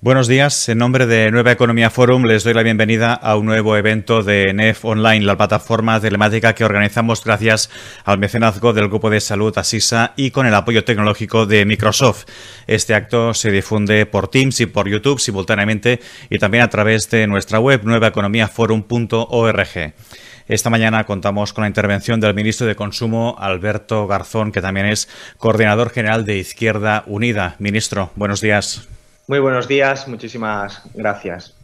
Buenos días. En nombre de Nueva Economía Forum les doy la bienvenida a un nuevo evento de NEF Online, la plataforma telemática que organizamos gracias al mecenazgo del Grupo de Salud Asisa y con el apoyo tecnológico de Microsoft. Este acto se difunde por Teams y por YouTube simultáneamente y también a través de nuestra web nuevaeconomiaforum.org. Esta mañana contamos con la intervención del ministro de Consumo, Alberto Garzón, que también es coordinador general de Izquierda Unida. Ministro, buenos días. Muy buenos días, muchísimas gracias.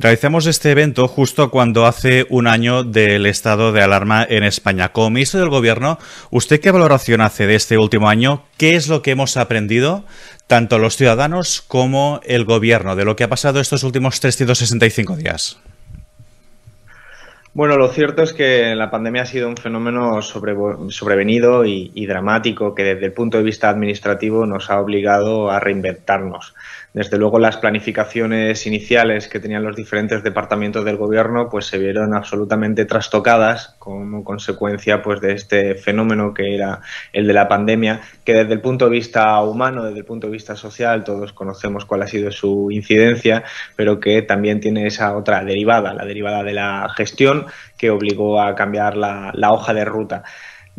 Realizamos este evento justo cuando hace un año del estado de alarma en España. Como ministro del Gobierno, ¿usted qué valoración hace de este último año? ¿Qué es lo que hemos aprendido, tanto los ciudadanos como el Gobierno, de lo que ha pasado estos últimos 365 días? Bueno, lo cierto es que la pandemia ha sido un fenómeno sobrevenido y, dramático que desde el punto de vista administrativo nos ha obligado a reinventarnos. Desde luego las planificaciones iniciales que tenían los diferentes departamentos del gobierno pues se vieron absolutamente trastocadas como consecuencia pues de este fenómeno que era el de la pandemia, que desde el punto de vista humano, desde el punto de vista social, todos conocemos cuál ha sido su incidencia, pero que también tiene esa otra derivada, la derivada de la gestión que obligó a cambiar la, la hoja de ruta.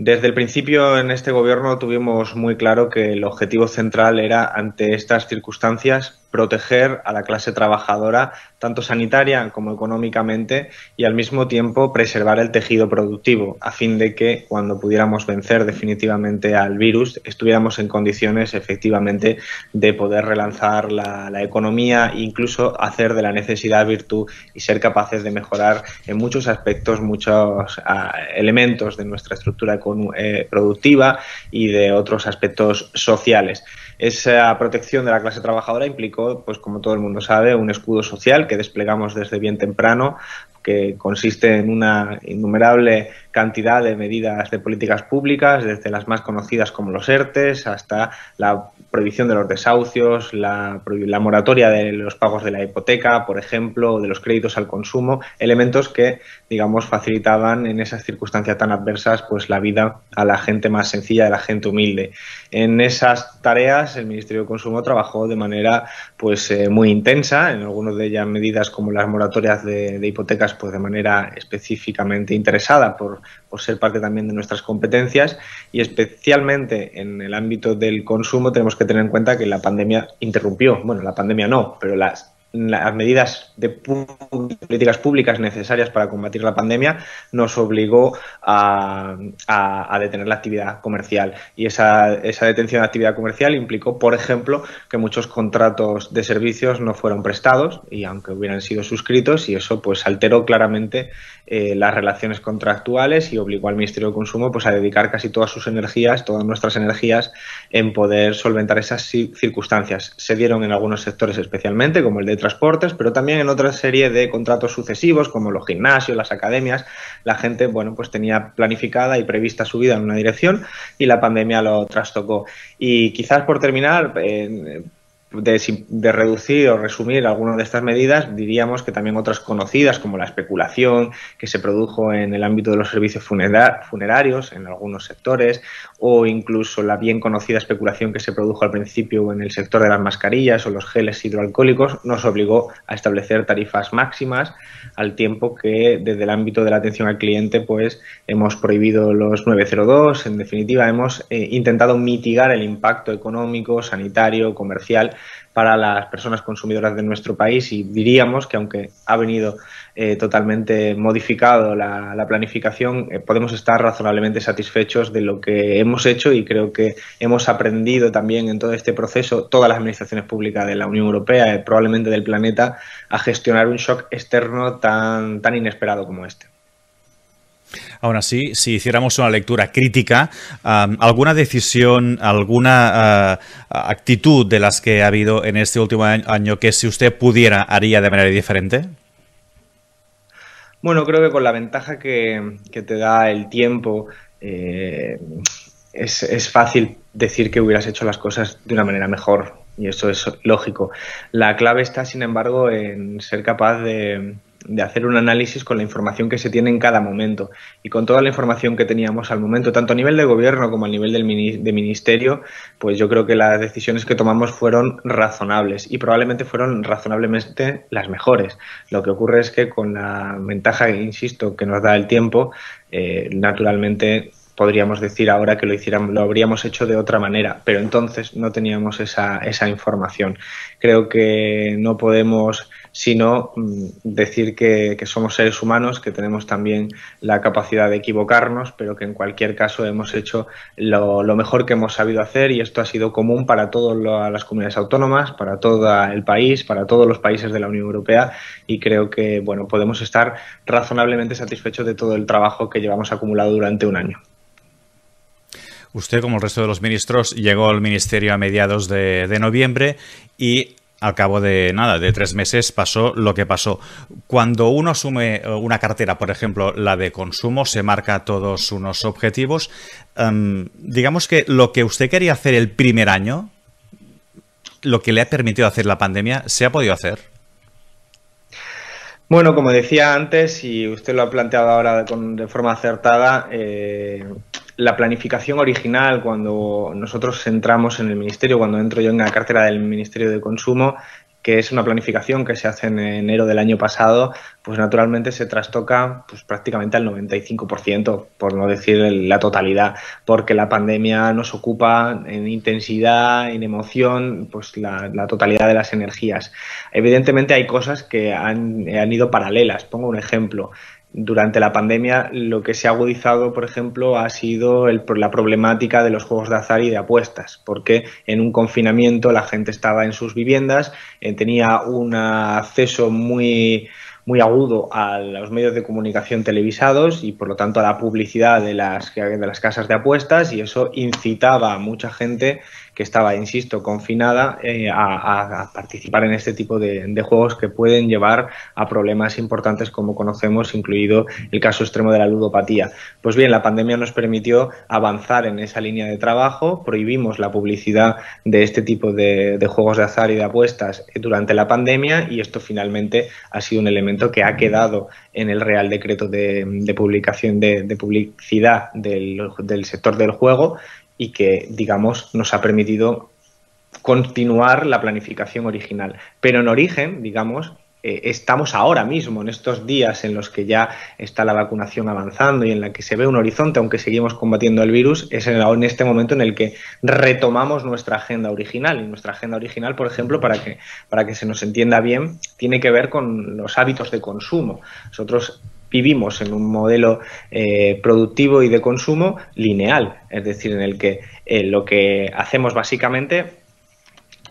Desde el principio en este gobierno tuvimos muy claro que el objetivo central era, ante estas circunstancias, proteger a la clase trabajadora, tanto sanitaria como económicamente, y al mismo tiempo preservar el tejido productivo, a fin de que cuando pudiéramos vencer definitivamente al virus, estuviéramos en condiciones efectivamente de poder relanzar la, economía incluso hacer de la necesidad virtud y ser capaces de mejorar en muchos aspectos, muchos ah, elementos de nuestra estructura eh, productiva y de otros aspectos sociales. Esa protección de la clase trabajadora implicó, pues como todo el mundo sabe, un escudo social que desplegamos desde bien temprano, que consiste en una innumerable cantidad de medidas de políticas públicas, desde las más conocidas como los ERTES hasta la prohibición de los desahucios, la, la, moratoria de los pagos de la hipoteca, por ejemplo, de los créditos al consumo, elementos que, digamos, facilitaban en esas circunstancias tan adversas pues la vida a la gente más sencilla, a la gente humilde. En esas tareas el Ministerio de Consumo trabajó de manera pues eh, muy intensa, en algunas de ellas medidas como las moratorias de, de hipotecas pues de manera específicamente interesada por por, ser parte también de nuestras competencias y especialmente en el ámbito del consumo tenemos que tener en cuenta que la pandemia interrumpió, bueno, la pandemia no, pero las las medidas de políticas públicas necesarias para combatir la pandemia nos obligó a, detener la actividad comercial. Y esa, esa, detención de actividad comercial implicó, por ejemplo, que muchos contratos de servicios no fueron prestados y aunque hubieran sido suscritos, y eso pues alteró claramente eh, las relaciones contractuales y obligó al Ministerio de Consumo pues, a dedicar casi todas sus energías, todas nuestras energías, en poder solventar esas circunstancias. Se dieron en algunos sectores especialmente, como el de transportes, pero también en otra serie de contratos sucesivos, como los gimnasios, las academias, la gente, bueno, pues tenía planificada y prevista su vida en una dirección y la pandemia lo trastocó. Y quizás por terminar, de, reducir o resumir algunas de estas medidas, diríamos que también otras conocidas, como la especulación que se produjo en el ámbito de los servicios funerarios en algunos sectores, o incluso la bien conocida especulación que se produjo al principio en el sector de las mascarillas o los geles hidroalcohólicos, nos obligó a establecer tarifas máximas, al tiempo que desde el ámbito de la atención al cliente, pues hemos prohibido los 902, en definitiva, hemos eh, intentado mitigar el impacto económico, sanitario, comercial para las personas consumidoras de nuestro país y diríamos que aunque ha venido eh, totalmente modificado la, planificación, eh, podemos estar razonablemente satisfechos de lo que hemos hecho y creo que hemos aprendido también en todo este proceso, todas las administraciones públicas de la Unión Europea, y probablemente del planeta, a gestionar un shock externo tan, tan inesperado como este. Aún así, si hiciéramos una lectura crítica, ¿alguna decisión, alguna ah, actitud de las que ha habido en este último año que si usted pudiera haría de manera diferente? Bueno, creo que con la ventaja que, te da el tiempo, eh, es, fácil decir que hubieras hecho las cosas de una manera mejor, y eso es lógico. La clave está, sin embargo, en ser capaz de, de hacer un análisis con la información que se tiene en cada momento. Y con toda la información que teníamos al momento, tanto a nivel de gobierno como a nivel del de ministerio, pues yo creo que las decisiones que tomamos fueron razonables y probablemente fueron razonablemente las mejores. Lo que ocurre es que con la ventaja, insisto, que nos da el tiempo, eh, naturalmente podríamos decir ahora que lo hiciéramos, lo habríamos hecho de otra manera, pero entonces no teníamos esa, esa información. Creo que no podemos sino mm, decir que, somos seres humanos, que tenemos también la capacidad de equivocarnos, pero que en cualquier caso hemos hecho lo, mejor que hemos sabido hacer y esto ha sido común para todas las comunidades autónomas, para todo el país, para todos los países de la Unión Europea y creo que bueno, podemos estar razonablemente satisfechos de todo el trabajo que llevamos acumulado durante un año. Usted, como el resto de los ministros, llegó al ministerio a mediados de, de noviembre y al cabo de nada, de tres meses pasó lo que pasó. Cuando uno asume eh, una cartera, por ejemplo, la de consumo, se marca todos unos objetivos. Em, digamos que lo que usted quería hacer el primer año, lo que le ha permitido hacer la pandemia, ¿se ha podido hacer? Bueno, como decía antes, y usted lo ha planteado ahora de forma acertada, eh, la planificación original, cuando nosotros entramos en el Ministerio, cuando entro yo en la cartera del Ministerio de Consumo, que es una planificación que se hace en enero del año pasado, pues naturalmente se trastoca pues prácticamente al 95%, por no decir la totalidad, porque la pandemia nos ocupa en intensidad, en emoción, pues la, totalidad de las energías. Evidentemente hay cosas que han, han ido paralelas. Pongo un ejemplo durante la pandemia lo que se ha agudizado, por ejemplo, ha sido la problemática de los juegos de azar y de apuestas, porque en un confinamiento la gente estaba en sus viviendas, eh, tenía un acceso muy muy agudo a los medios de comunicación televisados y por lo tanto a la publicidad de las, de las casas de apuestas y eso incitaba a mucha gente que estaba, insisto, confinada eh, a, participar en este tipo de, juegos que pueden llevar a problemas importantes como conocemos, incluido el caso extremo de la ludopatía. Pues bien, la pandemia nos permitió avanzar en esa línea de trabajo, prohibimos la publicidad de este tipo de, juegos de azar y de apuestas durante la pandemia y esto finalmente ha sido un elemento que ha quedado en el Real Decreto de, publicación de, publicidad del sector del juego y que, digamos, nos ha permitido continuar la planificación original. Pero en origen, digamos, eh, estamos ahora mismo, en estos días en los que ya está la vacunación avanzando y en la que se ve un horizonte, aunque seguimos combatiendo el virus, es en, este momento en el que retomamos nuestra agenda original. Y nuestra agenda original, por ejemplo, para que, para que se nos entienda bien, tiene que ver con los hábitos de consumo. Nosotros vivimos en un modelo eh, productivo y de consumo lineal, es decir, en el que eh, lo que hacemos básicamente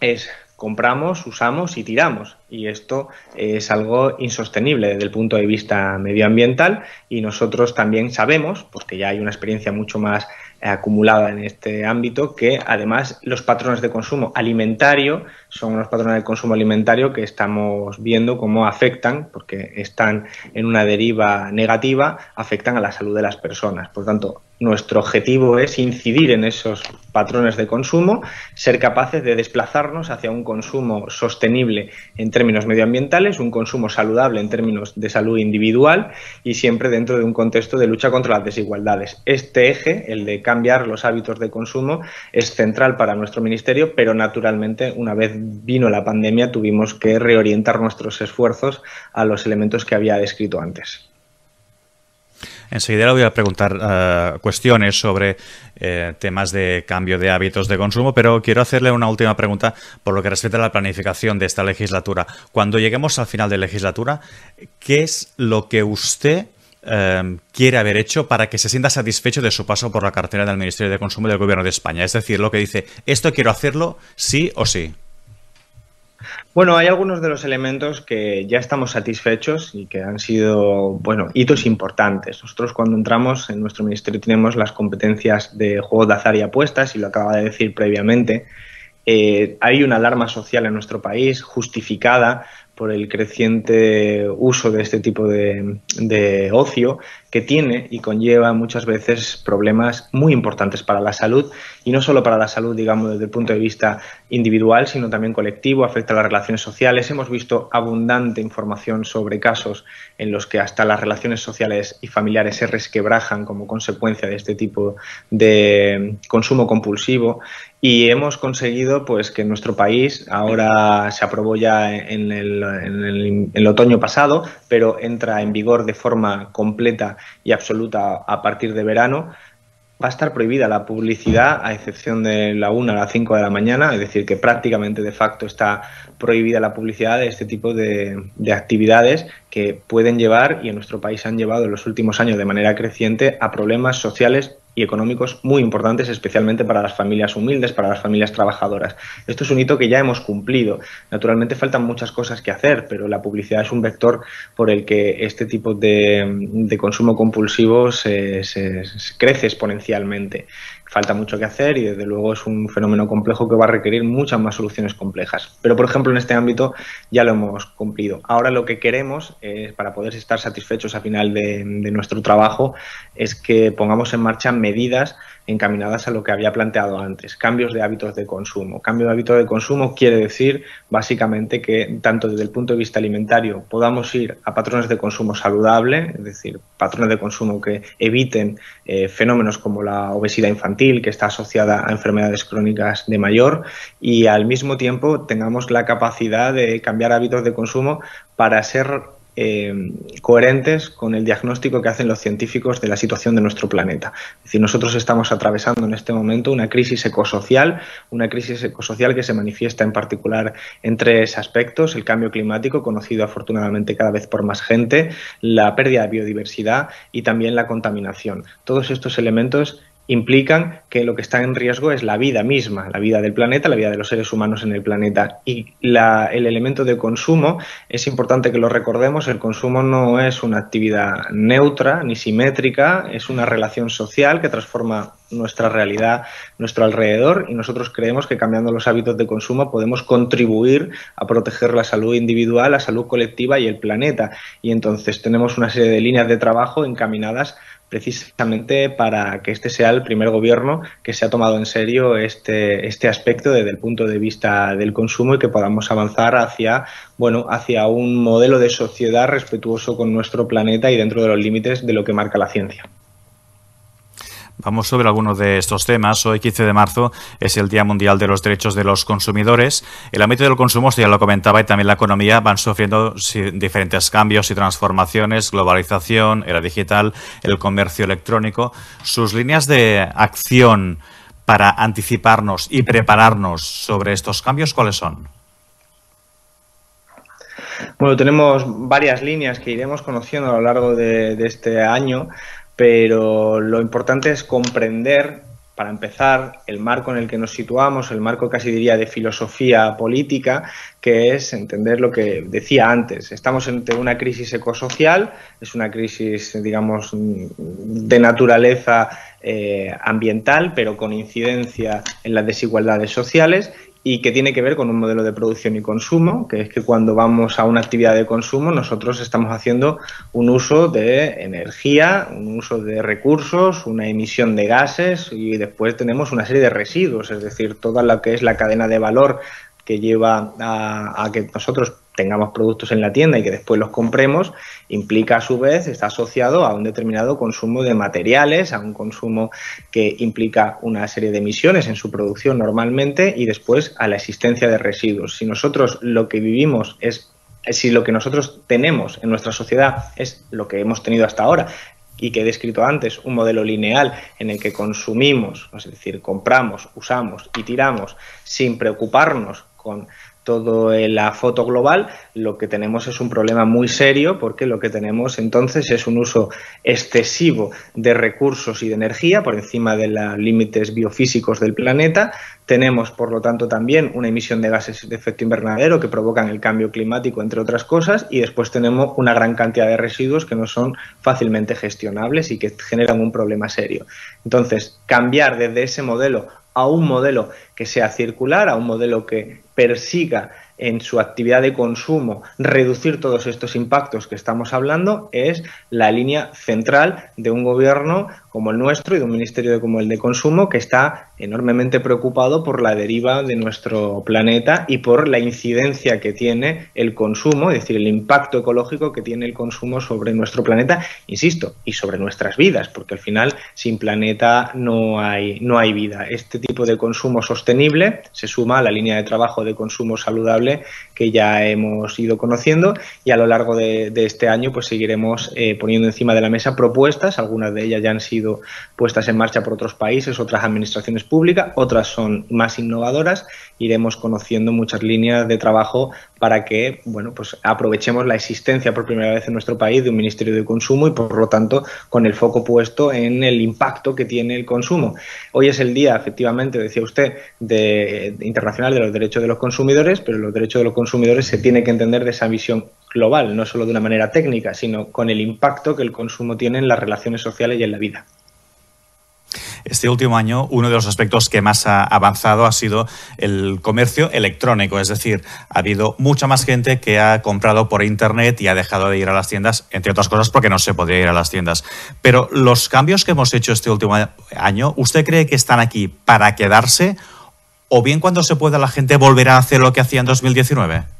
es compramos, usamos y tiramos. Y esto es algo insostenible desde el punto de vista medioambiental y nosotros también sabemos, porque ya hay una experiencia mucho más acumulada en este ámbito, que además los patrones de consumo alimentario son unos patrones de consumo alimentario que estamos viendo cómo afectan, porque están en una deriva negativa, afectan a la salud de las personas. Por tanto, nuestro objetivo es incidir en esos patrones de consumo, ser capaces de desplazarnos hacia un consumo sostenible en términos medioambientales, un consumo saludable en términos de salud individual y siempre dentro de un contexto de lucha contra las desigualdades. Este eje, el de cambiar los hábitos de consumo, es central para nuestro ministerio, pero naturalmente una vez vino la pandemia tuvimos que reorientar nuestros esfuerzos a los elementos que había descrito antes. Enseguida le voy a preguntar eh, cuestiones sobre eh, temas de cambio de hábitos de consumo, pero quiero hacerle una última pregunta por lo que respecta a la planificación de esta legislatura. Cuando lleguemos al final de legislatura, ¿qué es lo que usted eh, quiere haber hecho para que se sienta satisfecho de su paso por la cartera del Ministerio de Consumo del Gobierno de España? Es decir, lo que dice, esto quiero hacerlo sí o sí. Bueno, hay algunos de los elementos que ya estamos satisfechos y que han sido, bueno, hitos importantes. Nosotros cuando entramos en nuestro ministerio tenemos las competencias de juegos de azar y apuestas, y lo acaba de decir previamente. Eh, hay una alarma social en nuestro país justificada por el creciente uso de este tipo de, de ocio que tiene y conlleva muchas veces problemas muy importantes para la salud y no solo para la salud, digamos, desde el punto de vista individual, sino también colectivo, afecta a las relaciones sociales. Hemos visto abundante información sobre casos en los que hasta las relaciones sociales y familiares se resquebrajan como consecuencia de este tipo de consumo compulsivo y hemos conseguido pues que nuestro país ahora se aprobó ya en el, en el, otoño pasado, pero entra en vigor de forma completa y absoluta a partir de verano. Va a estar prohibida la publicidad a excepción de la 1 a las 5 de la mañana, es decir, que prácticamente de facto está prohibida la publicidad de este tipo de, de actividades que pueden llevar, y en nuestro país han llevado en los últimos años de manera creciente, a problemas sociales y económicos muy importantes, especialmente para las familias humildes, para las familias trabajadoras. Esto es un hito que ya hemos cumplido. Naturalmente faltan muchas cosas que hacer, pero la publicidad es un vector por el que este tipo de, consumo compulsivo se crece exponencialmente falta mucho que hacer y desde luego es un fenómeno complejo que va a requerir muchas más soluciones complejas. Pero por ejemplo en este ámbito ya lo hemos cumplido. Ahora lo que queremos es, para poder estar satisfechos a final de nuestro trabajo es que pongamos en marcha medidas encaminadas a lo que había planteado antes, cambios de hábitos de consumo. Cambio de hábitos de consumo quiere decir básicamente que tanto desde el punto de vista alimentario podamos ir a patrones de consumo saludable, es decir, patrones de consumo que eviten eh, fenómenos como la obesidad infantil, que está asociada a enfermedades crónicas de mayor, y al mismo tiempo tengamos la capacidad de cambiar hábitos de consumo para ser eh, coherentes con el diagnóstico que hacen los científicos de la situación de nuestro planeta. Es decir, nosotros estamos atravesando en este momento una crisis ecosocial, una crisis ecosocial que se manifiesta en particular en tres aspectos, el cambio climático, conocido afortunadamente cada vez por más gente, la pérdida de biodiversidad y también la contaminación. Todos estos elementos implican que lo que está en riesgo es la vida misma, la vida del planeta, la vida de los seres humanos en el planeta. Y el elemento de consumo, es importante que lo recordemos, el consumo no es una actividad neutra ni simétrica, es una relación social que transforma nuestra realidad, nuestro alrededor, y nosotros creemos que cambiando los hábitos de consumo podemos contribuir a proteger la salud individual, la salud colectiva y el planeta. Y entonces tenemos una serie de líneas de trabajo encaminadas precisamente para que este sea el primer gobierno que se ha tomado en serio este, este aspecto desde el punto de vista del consumo y que podamos avanzar hacia, bueno, hacia un modelo de sociedad respetuoso con nuestro planeta y dentro de los límites de lo que marca la ciencia. Vamos sobre algunos de estos temas. Hoy, 15 de marzo, es el Día Mundial de los Derechos de los Consumidores. El ámbito del consumo, ya lo comentaba, y también la economía van sufriendo diferentes cambios y transformaciones, globalización, era digital, el comercio electrónico. Sus líneas de acción para anticiparnos y prepararnos sobre estos cambios, ¿cuáles son? Bueno, tenemos varias líneas que iremos conociendo a lo largo de, de este año pero lo importante es comprender, para empezar, el marco en el que nos situamos, el marco casi diría de filosofía política, que es entender lo que decía antes. Estamos ante una crisis ecosocial, es una crisis, digamos, de naturaleza eh, ambiental, pero con incidencia en las desigualdades sociales y que tiene que ver con un modelo de producción y consumo, que es que cuando vamos a una actividad de consumo nosotros estamos haciendo un uso de energía, un uso de recursos, una emisión de gases y después tenemos una serie de residuos, es decir, toda lo que es la cadena de valor que lleva a, a que nosotros tengamos productos en la tienda y que después los compremos, implica a su vez, está asociado a un determinado consumo de materiales, a un consumo que implica una serie de emisiones en su producción normalmente y después a la existencia de residuos. Si nosotros lo que vivimos es, si lo que nosotros tenemos en nuestra sociedad es lo que hemos tenido hasta ahora, y que he descrito antes, un modelo lineal en el que consumimos, es decir, compramos, usamos y tiramos sin preocuparnos con todo la foto global, lo que tenemos es un problema muy serio porque lo que tenemos entonces es un uso excesivo de recursos y de energía por encima de los límites biofísicos del planeta. Tenemos, por lo tanto, también una emisión de gases de efecto invernadero que provocan el cambio climático, entre otras cosas, y después tenemos una gran cantidad de residuos que no son fácilmente gestionables y que generan un problema serio. Entonces, cambiar desde ese modelo a un modelo que sea circular, a un modelo que persiga en su actividad de consumo reducir todos estos impactos que estamos hablando es la línea central de un gobierno como el nuestro y de un ministerio como el de consumo que está enormemente preocupado por la deriva de nuestro planeta y por la incidencia que tiene el consumo, es decir, el impacto ecológico que tiene el consumo sobre nuestro planeta, insisto, y sobre nuestras vidas, porque al final sin planeta no hay, no hay vida. Este tipo de consumo sostenible se suma a la línea de trabajo de consumo saludable que ya hemos ido conociendo y a lo largo de, este año pues seguiremos eh, poniendo encima de la mesa propuestas, algunas de ellas ya han sido puestas en marcha por otros países, otras administraciones públicas, otras son más innovadoras. Iremos conociendo muchas líneas de trabajo para que bueno, pues aprovechemos la existencia por primera vez en nuestro país de un Ministerio de Consumo y por lo tanto con el foco puesto en el impacto que tiene el consumo. Hoy es el día, efectivamente, decía usted, internacional de los derechos de los consumidores, pero los derechos de los consumidores se tiene que entender de esa visión global, no solo de una manera técnica, sino con el impacto que el consumo tiene en las relaciones sociales y en la vida. Este último año, uno de los aspectos que más ha avanzado ha sido el comercio electrónico, es decir, ha habido mucha más gente que ha comprado por Internet y ha dejado de ir a las tiendas, entre otras cosas porque no se podía ir a las tiendas. Pero los cambios que hemos hecho este último año, ¿usted cree que están aquí para quedarse o bien cuando se pueda la gente volverá a hacer lo que hacía en 2019?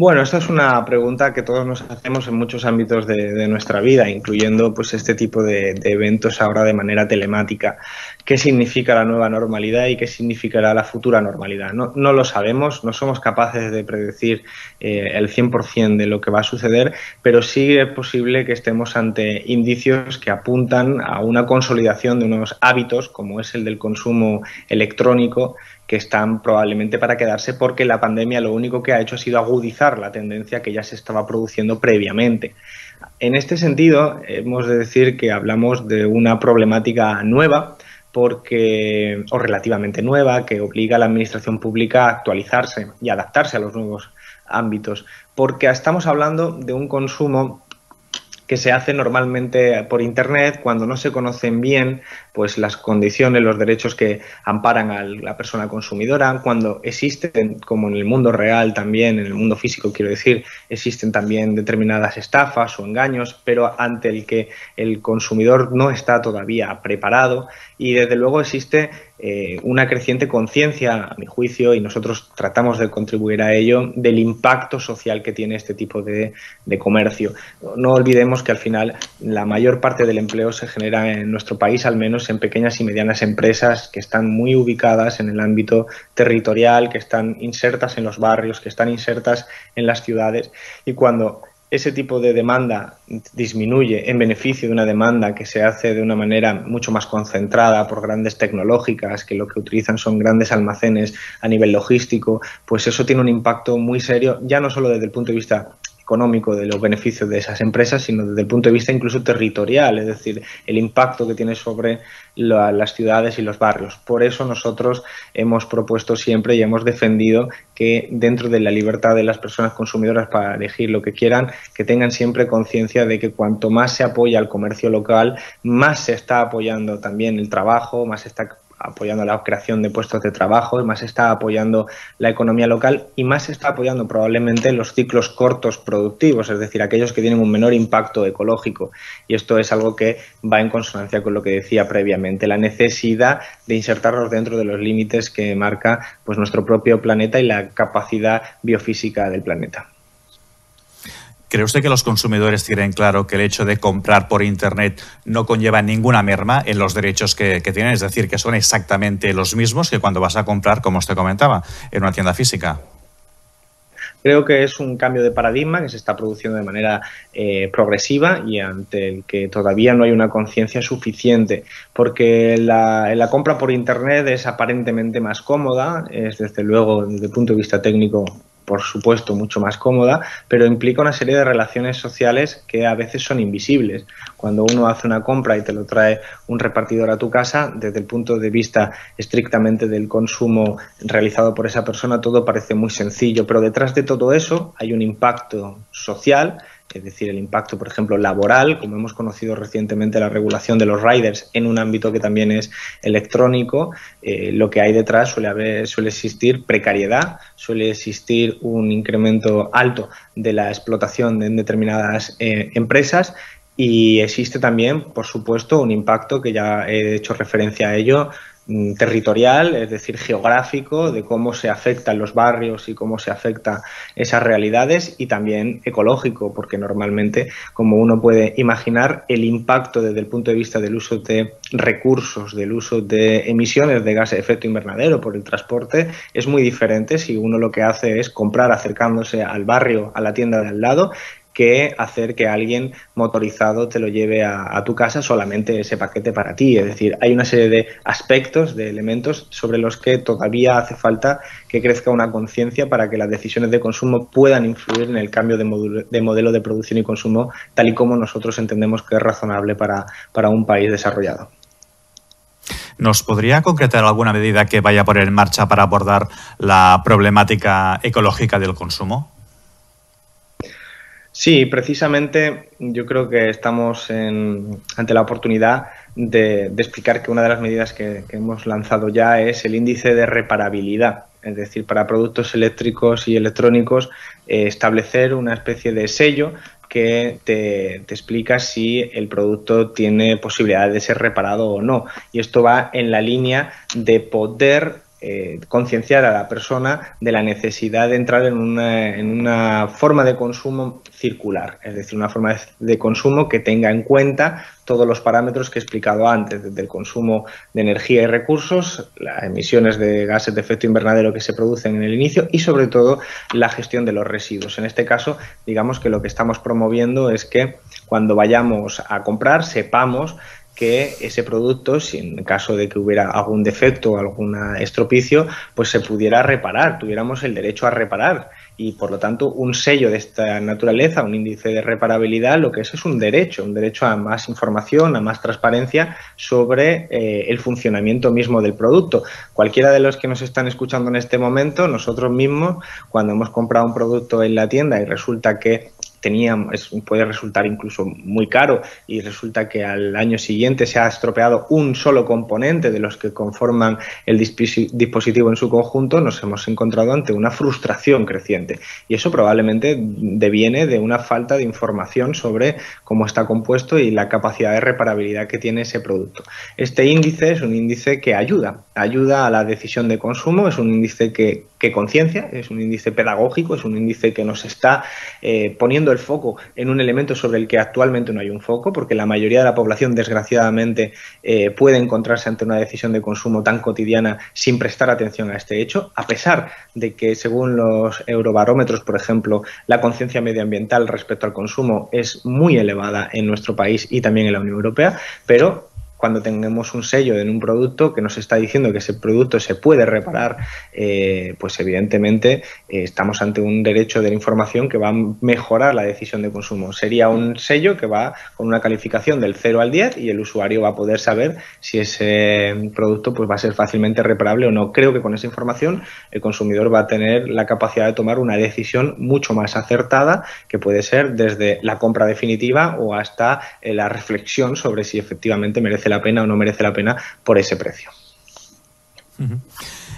Bueno, esta es una pregunta que todos nos hacemos en muchos ámbitos de, nuestra vida, incluyendo pues este tipo de, eventos ahora de manera telemática. ¿Qué significa la nueva normalidad y qué significará la futura normalidad? No, lo sabemos, no somos capaces de predecir eh, el 100% de lo que va a suceder, pero sí es posible que estemos ante indicios que apuntan a una consolidación de unos hábitos, como es el del consumo electrónico, que están probablemente para quedarse porque la pandemia lo único que ha hecho ha sido agudizar la tendencia que ya se estaba produciendo previamente. En este sentido, hemos de decir que hablamos de una problemática nueva porque o relativamente nueva que obliga a la administración pública a actualizarse y adaptarse a los nuevos ámbitos, porque estamos hablando de un consumo que se hace normalmente por Internet cuando no se conocen bien pues las condiciones, los derechos que amparan a la persona consumidora, cuando existen, como en el mundo real también, en el mundo físico quiero decir, existen también determinadas estafas o engaños, pero ante el que el consumidor no está todavía preparado y desde luego existe eh, una creciente conciencia, a mi juicio, y nosotros tratamos de contribuir a ello, del impacto social que tiene este tipo de, de comercio. No olvidemos que al final la mayor parte del empleo se genera en nuestro país, al menos en pequeñas y medianas empresas que están muy ubicadas en el ámbito territorial, que están insertas en los barrios, que están insertas en las ciudades. Y cuando ese tipo de demanda disminuye en beneficio de una demanda que se hace de una manera mucho más concentrada por grandes tecnológicas que lo que utilizan son grandes almacenes a nivel logístico, pues eso tiene un impacto muy serio, ya no solo desde el punto de vista económico de los beneficios de esas empresas, sino desde el punto de vista incluso territorial, es decir, el impacto que tiene sobre las ciudades y los barrios. Por eso nosotros hemos propuesto siempre y hemos defendido que dentro de la libertad de las personas consumidoras para elegir lo que quieran, que tengan siempre conciencia de que cuanto más se apoya al comercio local, más se está apoyando también el trabajo, más se está apoyando la creación de puestos de trabajo, más está apoyando la economía local y más está apoyando probablemente los ciclos cortos productivos, es decir, aquellos que tienen un menor impacto ecológico. Y esto es algo que va en consonancia con lo que decía previamente, la necesidad de insertarlos dentro de los límites que marca pues, nuestro propio planeta y la capacidad biofísica del planeta. ¿Cree usted que los consumidores tienen claro que el hecho de comprar por Internet no conlleva ninguna merma en los derechos que, tienen? Es decir, que son exactamente los mismos que cuando vas a comprar, como usted comentaba, en una tienda física. Creo que es un cambio de paradigma que se está produciendo de manera eh, progresiva y ante el que todavía no hay una conciencia suficiente, porque la, la, compra por Internet es aparentemente más cómoda, es desde luego desde el punto de vista técnico por supuesto, mucho más cómoda, pero implica una serie de relaciones sociales que a veces son invisibles. Cuando uno hace una compra y te lo trae un repartidor a tu casa, desde el punto de vista estrictamente del consumo realizado por esa persona, todo parece muy sencillo, pero detrás de todo eso hay un impacto social es decir, el impacto, por ejemplo, laboral, como hemos conocido recientemente la regulación de los riders en un ámbito que también es electrónico, eh, lo que hay detrás suele, haber, suele existir precariedad, suele existir un incremento alto de la explotación en determinadas eh, empresas y existe también, por supuesto, un impacto que ya he hecho referencia a ello territorial, es decir, geográfico, de cómo se afectan los barrios y cómo se afectan esas realidades y también ecológico, porque normalmente, como uno puede imaginar, el impacto desde el punto de vista del uso de recursos, del uso de emisiones de gases de efecto invernadero por el transporte, es muy diferente si uno lo que hace es comprar acercándose al barrio, a la tienda de al lado, que hacer que alguien motorizado te lo lleve a, tu casa solamente ese paquete para ti. Es decir, hay una serie de aspectos, de elementos sobre los que todavía hace falta que crezca una conciencia para que las decisiones de consumo puedan influir en el cambio de, modelo de producción y consumo tal y como nosotros entendemos que es razonable para, para un país desarrollado. ¿Nos podría concretar alguna medida que vaya a poner en marcha para abordar la problemática ecológica del consumo? Sí, precisamente yo creo que estamos ante la oportunidad de, explicar que una de las medidas que, hemos lanzado ya es el índice de reparabilidad. Es decir, para productos eléctricos y electrónicos, eh, establecer una especie de sello que te, te, explica si el producto tiene posibilidad de ser reparado o no. Y esto va en la línea de poder eh, concienciar a la persona de la necesidad de entrar en una, en una, forma de consumo circular, es decir, una forma de consumo que tenga en cuenta todos los parámetros que he explicado antes, desde el consumo de energía y recursos, las emisiones de gases de efecto invernadero que se producen en el inicio y sobre todo la gestión de los residuos. En este caso, digamos que lo que estamos promoviendo es que cuando vayamos a comprar sepamos que ese producto, si en caso de que hubiera algún defecto o algún estropicio, pues se pudiera reparar, tuviéramos el derecho a reparar. Y por lo tanto, un sello de esta naturaleza, un índice de reparabilidad, lo que es es un derecho, un derecho a más información, a más transparencia sobre eh, el funcionamiento mismo del producto. Cualquiera de los que nos están escuchando en este momento, nosotros mismos, cuando hemos comprado un producto en la tienda y resulta que teníamos, puede resultar incluso muy caro y resulta que al año siguiente se ha estropeado un solo componente de los que conforman el dispositivo en su conjunto, nos hemos encontrado ante una frustración creciente. Y eso probablemente deviene de una falta de información sobre cómo está compuesto y la capacidad de reparabilidad que tiene ese producto. Este índice es un índice que ayuda, ayuda a la decisión de consumo, es un índice que, conciencia, es un índice pedagógico, es un índice que nos está eh, poniendo el foco en un elemento sobre el que actualmente no hay un foco, porque la mayoría de la población, desgraciadamente, eh, puede encontrarse ante una decisión de consumo tan cotidiana sin prestar atención a este hecho, a pesar de que, según los eurobarómetros, por ejemplo, la conciencia medioambiental respecto al consumo es muy elevada en nuestro país y también en la Unión Europea, pero cuando tengamos un sello en un producto que nos está diciendo que ese producto se puede reparar, eh, pues evidentemente eh, estamos ante un derecho de la información que va a mejorar la decisión de consumo. Sería un sello que va con una calificación del 0 al 10 y el usuario va a poder saber si ese producto pues, va a ser fácilmente reparable o no. Creo que con esa información el consumidor va a tener la capacidad de tomar una decisión mucho más acertada que puede ser desde la compra definitiva o hasta eh, la reflexión sobre si efectivamente merece la pena o no merece la pena por ese precio.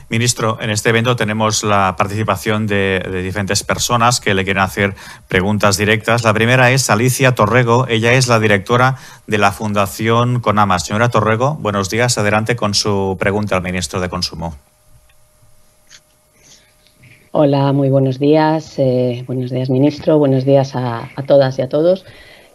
Ministro, en este evento tenemos la participación de, diferentes personas que le quieren hacer preguntas directas. La primera es Alicia Torrego. Ella es la directora de la Fundación Conama. Señora Torrego, buenos días. Adelante con su pregunta al ministro de Consumo. Hola, muy buenos días. Eh, buenos días, ministro. Buenos días a todas y a todos.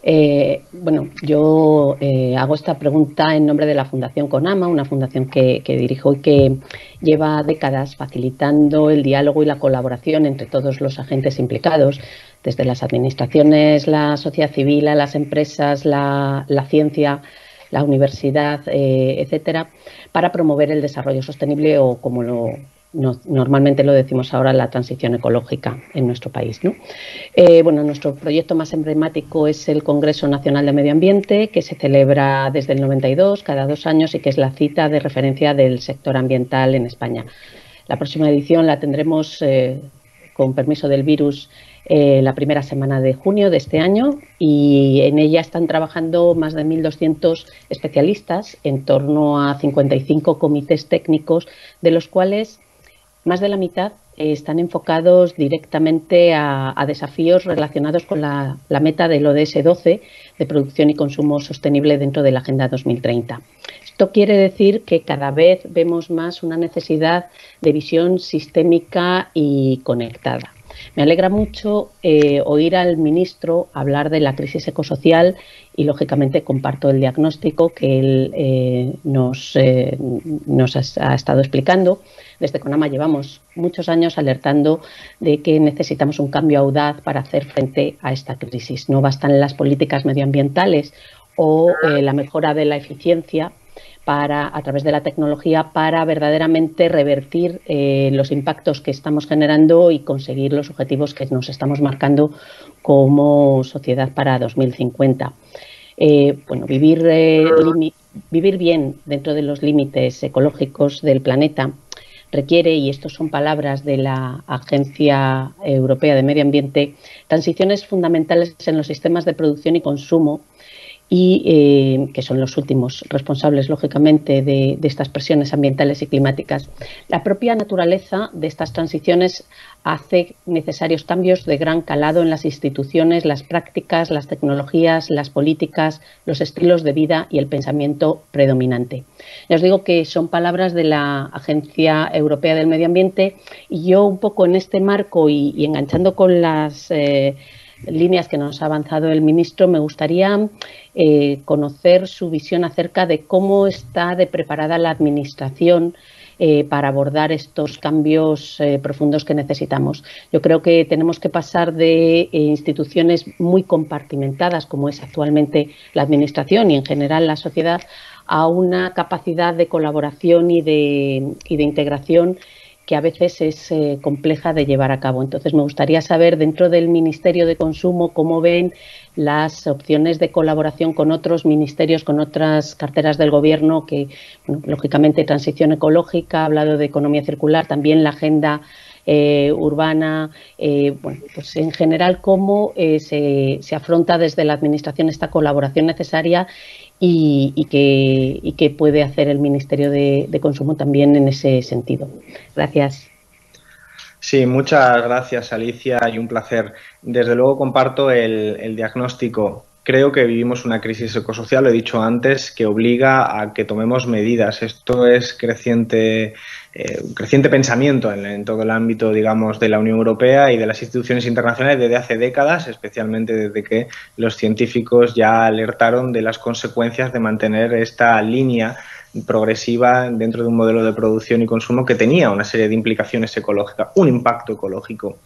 Eh, bueno, yo eh, hago esta pregunta en nombre de la Fundación Conama, una fundación que, dirijo y que lleva décadas facilitando el diálogo y la colaboración entre todos los agentes implicados, desde las administraciones, la sociedad civil, las empresas, la, ciencia, la universidad, eh, etcétera, para promover el desarrollo sostenible o como lo normalmente lo decimos ahora, la transición ecológica en nuestro país. Eh, bueno, nuestro proyecto más emblemático es el Congreso Nacional de Medio Ambiente, que se celebra desde el 92, cada dos años, y que es la cita de referencia del sector ambiental en España. La próxima edición la tendremos eh, con permiso del virus eh, la primera semana de junio de este año y en ella están trabajando más de 1.200 especialistas en torno a 55 comités técnicos, de los cuales más de la mitad están enfocados directamente a, desafíos relacionados con la, meta del ODS 12 de producción y consumo sostenible dentro de la Agenda 2030. Esto quiere decir que cada vez vemos más una necesidad de visión sistémica y conectada. Me alegra mucho eh, oír al ministro hablar de la crisis ecosocial y, lógicamente, comparto el diagnóstico que él eh, nos, eh, nos ha, estado explicando. Desde CONAMA llevamos muchos años alertando de que necesitamos un cambio audaz para hacer frente a esta crisis. No bastan las políticas medioambientales o la mejora de la eficiencia para, a través de la tecnología para verdaderamente revertir eh, los impactos que estamos generando y conseguir los objetivos que nos estamos marcando como sociedad para 2050. Eh, bueno, vivir, eh, vivir bien dentro de los límites ecológicos del planeta requiere, y estas son palabras de la Agencia Europea de Medio Ambiente, transiciones fundamentales en los sistemas de producción y consumo y eh, que son los últimos responsables, lógicamente, de, estas presiones ambientales y climáticas. La propia naturaleza de estas transiciones hace necesarios cambios de gran calado en las instituciones, las prácticas, las tecnologías, las políticas, los estilos de vida y el pensamiento predominante. Ya os digo que son palabras de la Agencia Europea del Medio Ambiente y yo un poco en este marco y, enganchando con las... Eh, líneas que nos ha avanzado el ministro, me gustaría eh, conocer su visión acerca de cómo está de preparada la Administración eh, para abordar estos cambios eh, profundos que necesitamos. Yo creo que tenemos que pasar de instituciones muy compartimentadas, como es actualmente la Administración y en general la sociedad, a una capacidad de colaboración y de, y de integración que a veces es eh, compleja de llevar a cabo. Entonces, me gustaría saber dentro del Ministerio de Consumo cómo ven las opciones de colaboración con otros ministerios, con otras carteras del Gobierno, que, lógicamente, transición ecológica, ha hablado de economía circular, también la agenda eh, urbana, eh, bueno, pues en general cómo se, se, afronta desde la Administración esta colaboración necesaria y, qué, puede hacer el Ministerio de, Consumo también en ese sentido. Gracias. Sí, muchas gracias Alicia y un placer. Desde luego comparto el, diagnóstico. Creo que vivimos una crisis ecosocial, lo he dicho antes, que obliga a que tomemos medidas. Esto es creciente eh, creciente pensamiento en, todo el ámbito, digamos, de la Unión Europea y de las instituciones internacionales desde hace décadas, especialmente desde que los científicos ya alertaron de las consecuencias de mantener esta línea progresiva dentro de un modelo de producción y consumo que tenía una serie de implicaciones ecológicas, un impacto ecológico.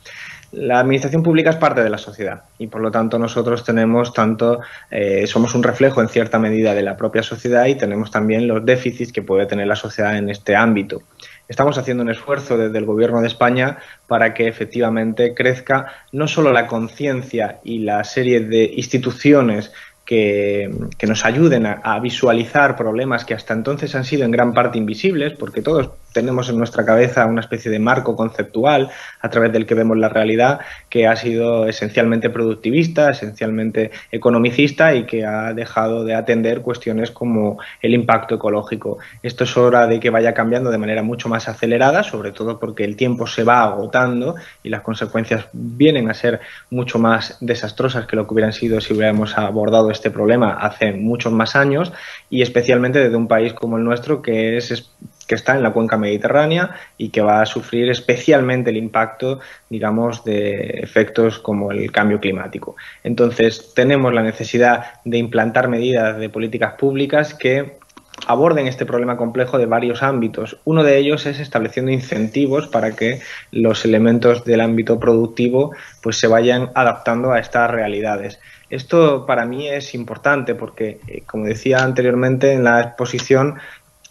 La administración pública es parte de la sociedad y por lo tanto nosotros tenemos tanto, eh, somos un reflejo en cierta medida de la propia sociedad y tenemos también los déficits que puede tener la sociedad en este ámbito. Estamos haciendo un esfuerzo desde el Gobierno de España para que efectivamente crezca no solo la conciencia y la serie de instituciones que, nos ayuden a, visualizar problemas que hasta entonces han sido en gran parte invisibles, porque todos tenemos en nuestra cabeza una especie de marco conceptual a través del que vemos la realidad que ha sido esencialmente productivista, esencialmente economicista y que ha dejado de atender cuestiones como el impacto ecológico. Esto es hora de que vaya cambiando de manera mucho más acelerada, sobre todo porque el tiempo se va agotando y las consecuencias vienen a ser mucho más desastrosas que lo que hubieran sido si hubiéramos abordado este problema hace muchos más años y especialmente desde un país como el nuestro que es que está en la cuenca mediterránea y que va a sufrir especialmente el impacto, digamos, de efectos como el cambio climático. Entonces, tenemos la necesidad de implantar medidas de políticas públicas que aborden este problema complejo de varios ámbitos. Uno de ellos es estableciendo incentivos para que los elementos del ámbito productivo pues se vayan adaptando a estas realidades. Esto para mí es importante porque, eh, como decía anteriormente en la exposición,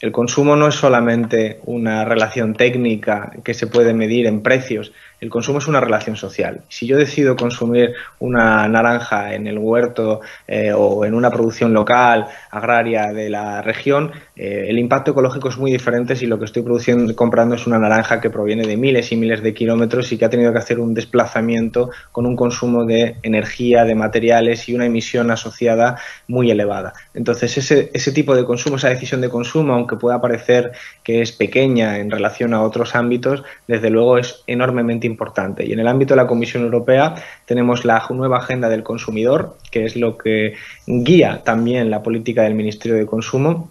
el consumo no es solamente una relación técnica que se puede medir en precios, El consumo es una relación social. Si yo decido consumir una naranja en el huerto eh, o en una producción local, agraria de la región, eh, el impacto ecológico es muy diferente si lo que estoy produciendo, comprando es una naranja que proviene de miles y miles de kilómetros y que ha tenido que hacer un desplazamiento con un consumo de energía, de materiales y una emisión asociada muy elevada. Entonces, ese, ese tipo de consumo, esa decisión de consumo, aunque pueda parecer que es pequeña en relación a otros ámbitos, desde luego es enormemente importante. Y en el ámbito de la Comisión Europea tenemos la nueva agenda del consumidor, que es lo que guía también la política del Ministerio de Consumo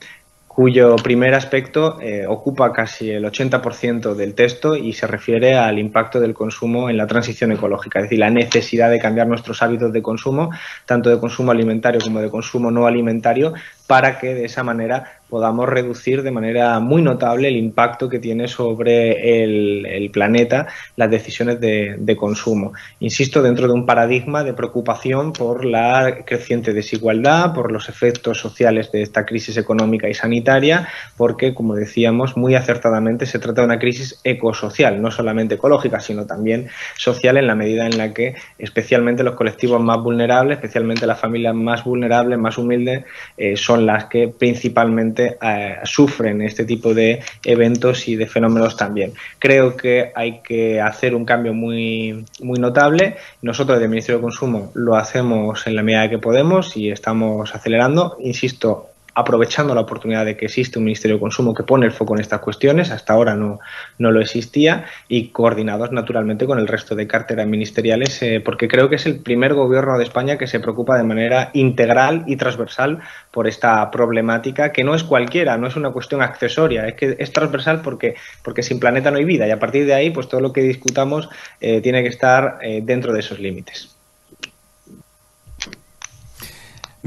cuyo primer aspecto eh, ocupa casi el 80% del texto y se refiere al impacto del consumo en la transición ecológica, es decir, la necesidad de cambiar nuestros hábitos de consumo, tanto de consumo alimentario como de consumo no alimentario, para que de esa manera podamos reducir de manera muy notable el impacto que tiene sobre el, planeta las decisiones de, consumo. Insisto, dentro de un paradigma de preocupación por la creciente desigualdad, por los efectos sociales de esta crisis económica y sanitaria, porque, como decíamos, muy acertadamente se trata de una crisis ecosocial, no solamente ecológica, sino también social en la medida en la que especialmente los colectivos más vulnerables, especialmente las familias más vulnerables, más humildes, eh, son las que principalmente eh, sufren este tipo de eventos y de fenómenos también. Creo que hay que hacer un cambio muy, muy notable. Nosotros desde el Ministerio de Consumo lo hacemos en la medida que podemos y estamos acelerando. Insisto, aprovechando la oportunidad de que existe un Ministerio de Consumo que pone el foco en estas cuestiones, hasta ahora no, no lo existía, y coordinados naturalmente con el resto de carteras ministeriales, eh, porque creo que es el primer gobierno de España que se preocupa de manera integral y transversal por esta problemática, que no es cualquiera, no es una cuestión accesoria, es que es transversal porque, porque sin planeta no hay vida, y a partir de ahí, pues todo lo que discutamos eh, tiene que estar eh, dentro de esos límites.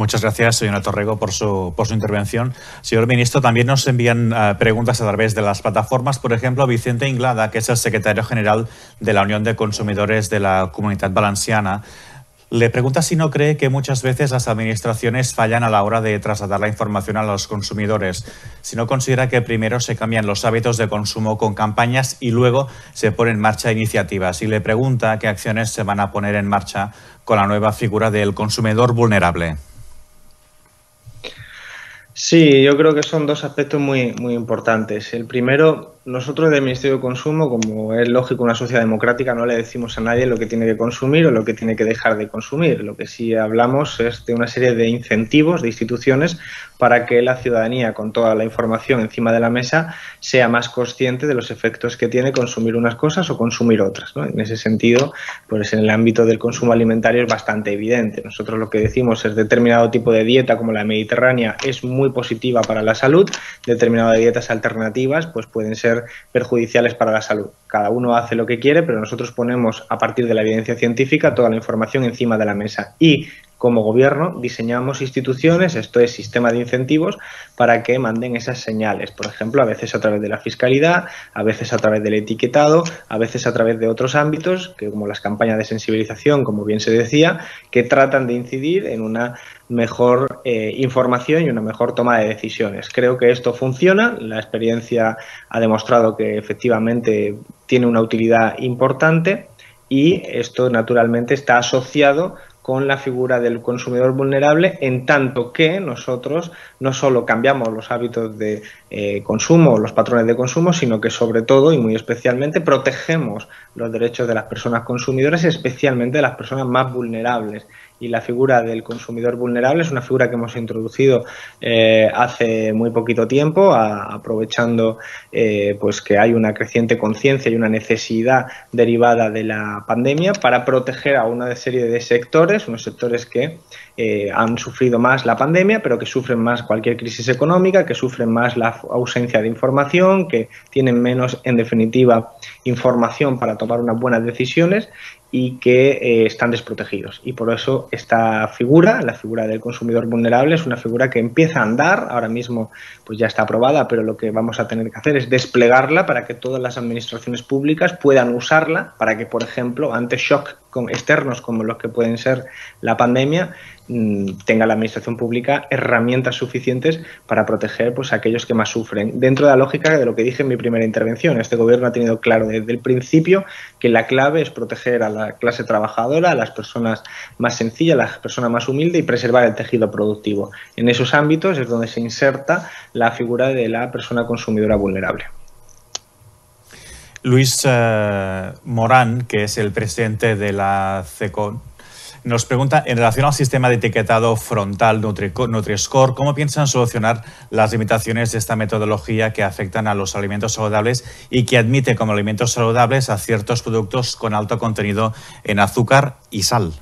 Muchas gracias, señora Torrego, por su, por su intervención. Señor ministro, también nos envían eh, preguntas a través de las plataformas. Por ejemplo, Vicente Inglada, que es el secretario general de la Unión de Consumidores de la Comunidad Valenciana, le pregunta si no cree que muchas veces las administraciones fallan a la hora de trasladar la información a los consumidores, si no considera que primero se cambian los hábitos de consumo con campañas y luego se ponen en marcha iniciativas. Y le pregunta qué acciones se van a poner en marcha con la nueva figura del consumidor vulnerable. Sí, yo creo que son dos aspectos muy, muy importantes. El primero, nosotros del Ministerio de Consumo, como es lógico una sociedad democrática, no le decimos a nadie lo que tiene que consumir o lo que tiene que dejar de consumir. Lo que sí hablamos es de una serie de incentivos de instituciones para que la ciudadanía, con toda la información encima de la mesa, sea más consciente de los efectos que tiene consumir unas cosas o consumir otras. En ese sentido, pues en el ámbito del consumo alimentario es bastante evidente. Nosotros lo que decimos es determinado tipo de dieta, como la mediterránea, es muy positiva para la salud, determinadas dietas alternativas pues pueden ser perjudiciales para la salud. Cada uno hace lo que quiere, pero nosotros ponemos a partir de la evidencia científica toda la información encima de la mesa y como gobierno diseñamos instituciones, esto es sistema de incentivos, para que manden esas señales. Por ejemplo, a veces a través de la fiscalidad, a veces a través del etiquetado, a veces a través de otros ámbitos, que como las campañas de sensibilización, como bien se decía, que tratan de incidir en una mejor eh, información y una mejor toma de decisiones. Creo que esto funciona, la experiencia ha demostrado que efectivamente tiene una utilidad importante y esto naturalmente está asociado con la figura del consumidor vulnerable, en tanto que nosotros no solo cambiamos los hábitos de eh, consumo, los patrones de consumo, sino que sobre todo y muy especialmente protegemos los derechos de las personas consumidoras, especialmente de las personas más vulnerables y la figura del consumidor vulnerable. Es una figura que hemos introducido eh, hace muy poquito tiempo, aprovechando eh, pues que hay una creciente conciencia y una necesidad derivada de la pandemia para proteger a una serie de sectores, unos sectores que eh, han sufrido más la pandemia, pero que sufren más cualquier crisis económica, que sufren más la ausencia de información, que tienen menos, en definitiva, información para tomar unas buenas decisiones y que eh, están desprotegidos. Y por eso esta figura, la figura del consumidor vulnerable, es una figura que empieza a andar, ahora mismo pues ya está aprobada, pero lo que vamos a tener que hacer es desplegarla para que todas las administraciones públicas puedan usarla, para que, por ejemplo, ante shock externos como los que pueden ser la pandemia, tenga la administración pública herramientas suficientes para proteger pues, a aquellos que más sufren. Dentro de la lógica de lo que dije en mi primera intervención, este gobierno ha tenido claro desde el principio que la clave es proteger a la clase trabajadora, a las personas más sencillas, a las personas más humildes y preservar el tejido productivo. En esos ámbitos es donde se inserta la figura de la persona consumidora vulnerable. Luis uh, Morán, que es el presidente de la CECON, nos pregunta, en relación al sistema de etiquetado frontal Nutri-Score, ¿cómo piensan solucionar las limitaciones de esta metodología que afectan a los alimentos saludables y que admite como alimentos saludables a ciertos productos con alto contenido en azúcar y sal?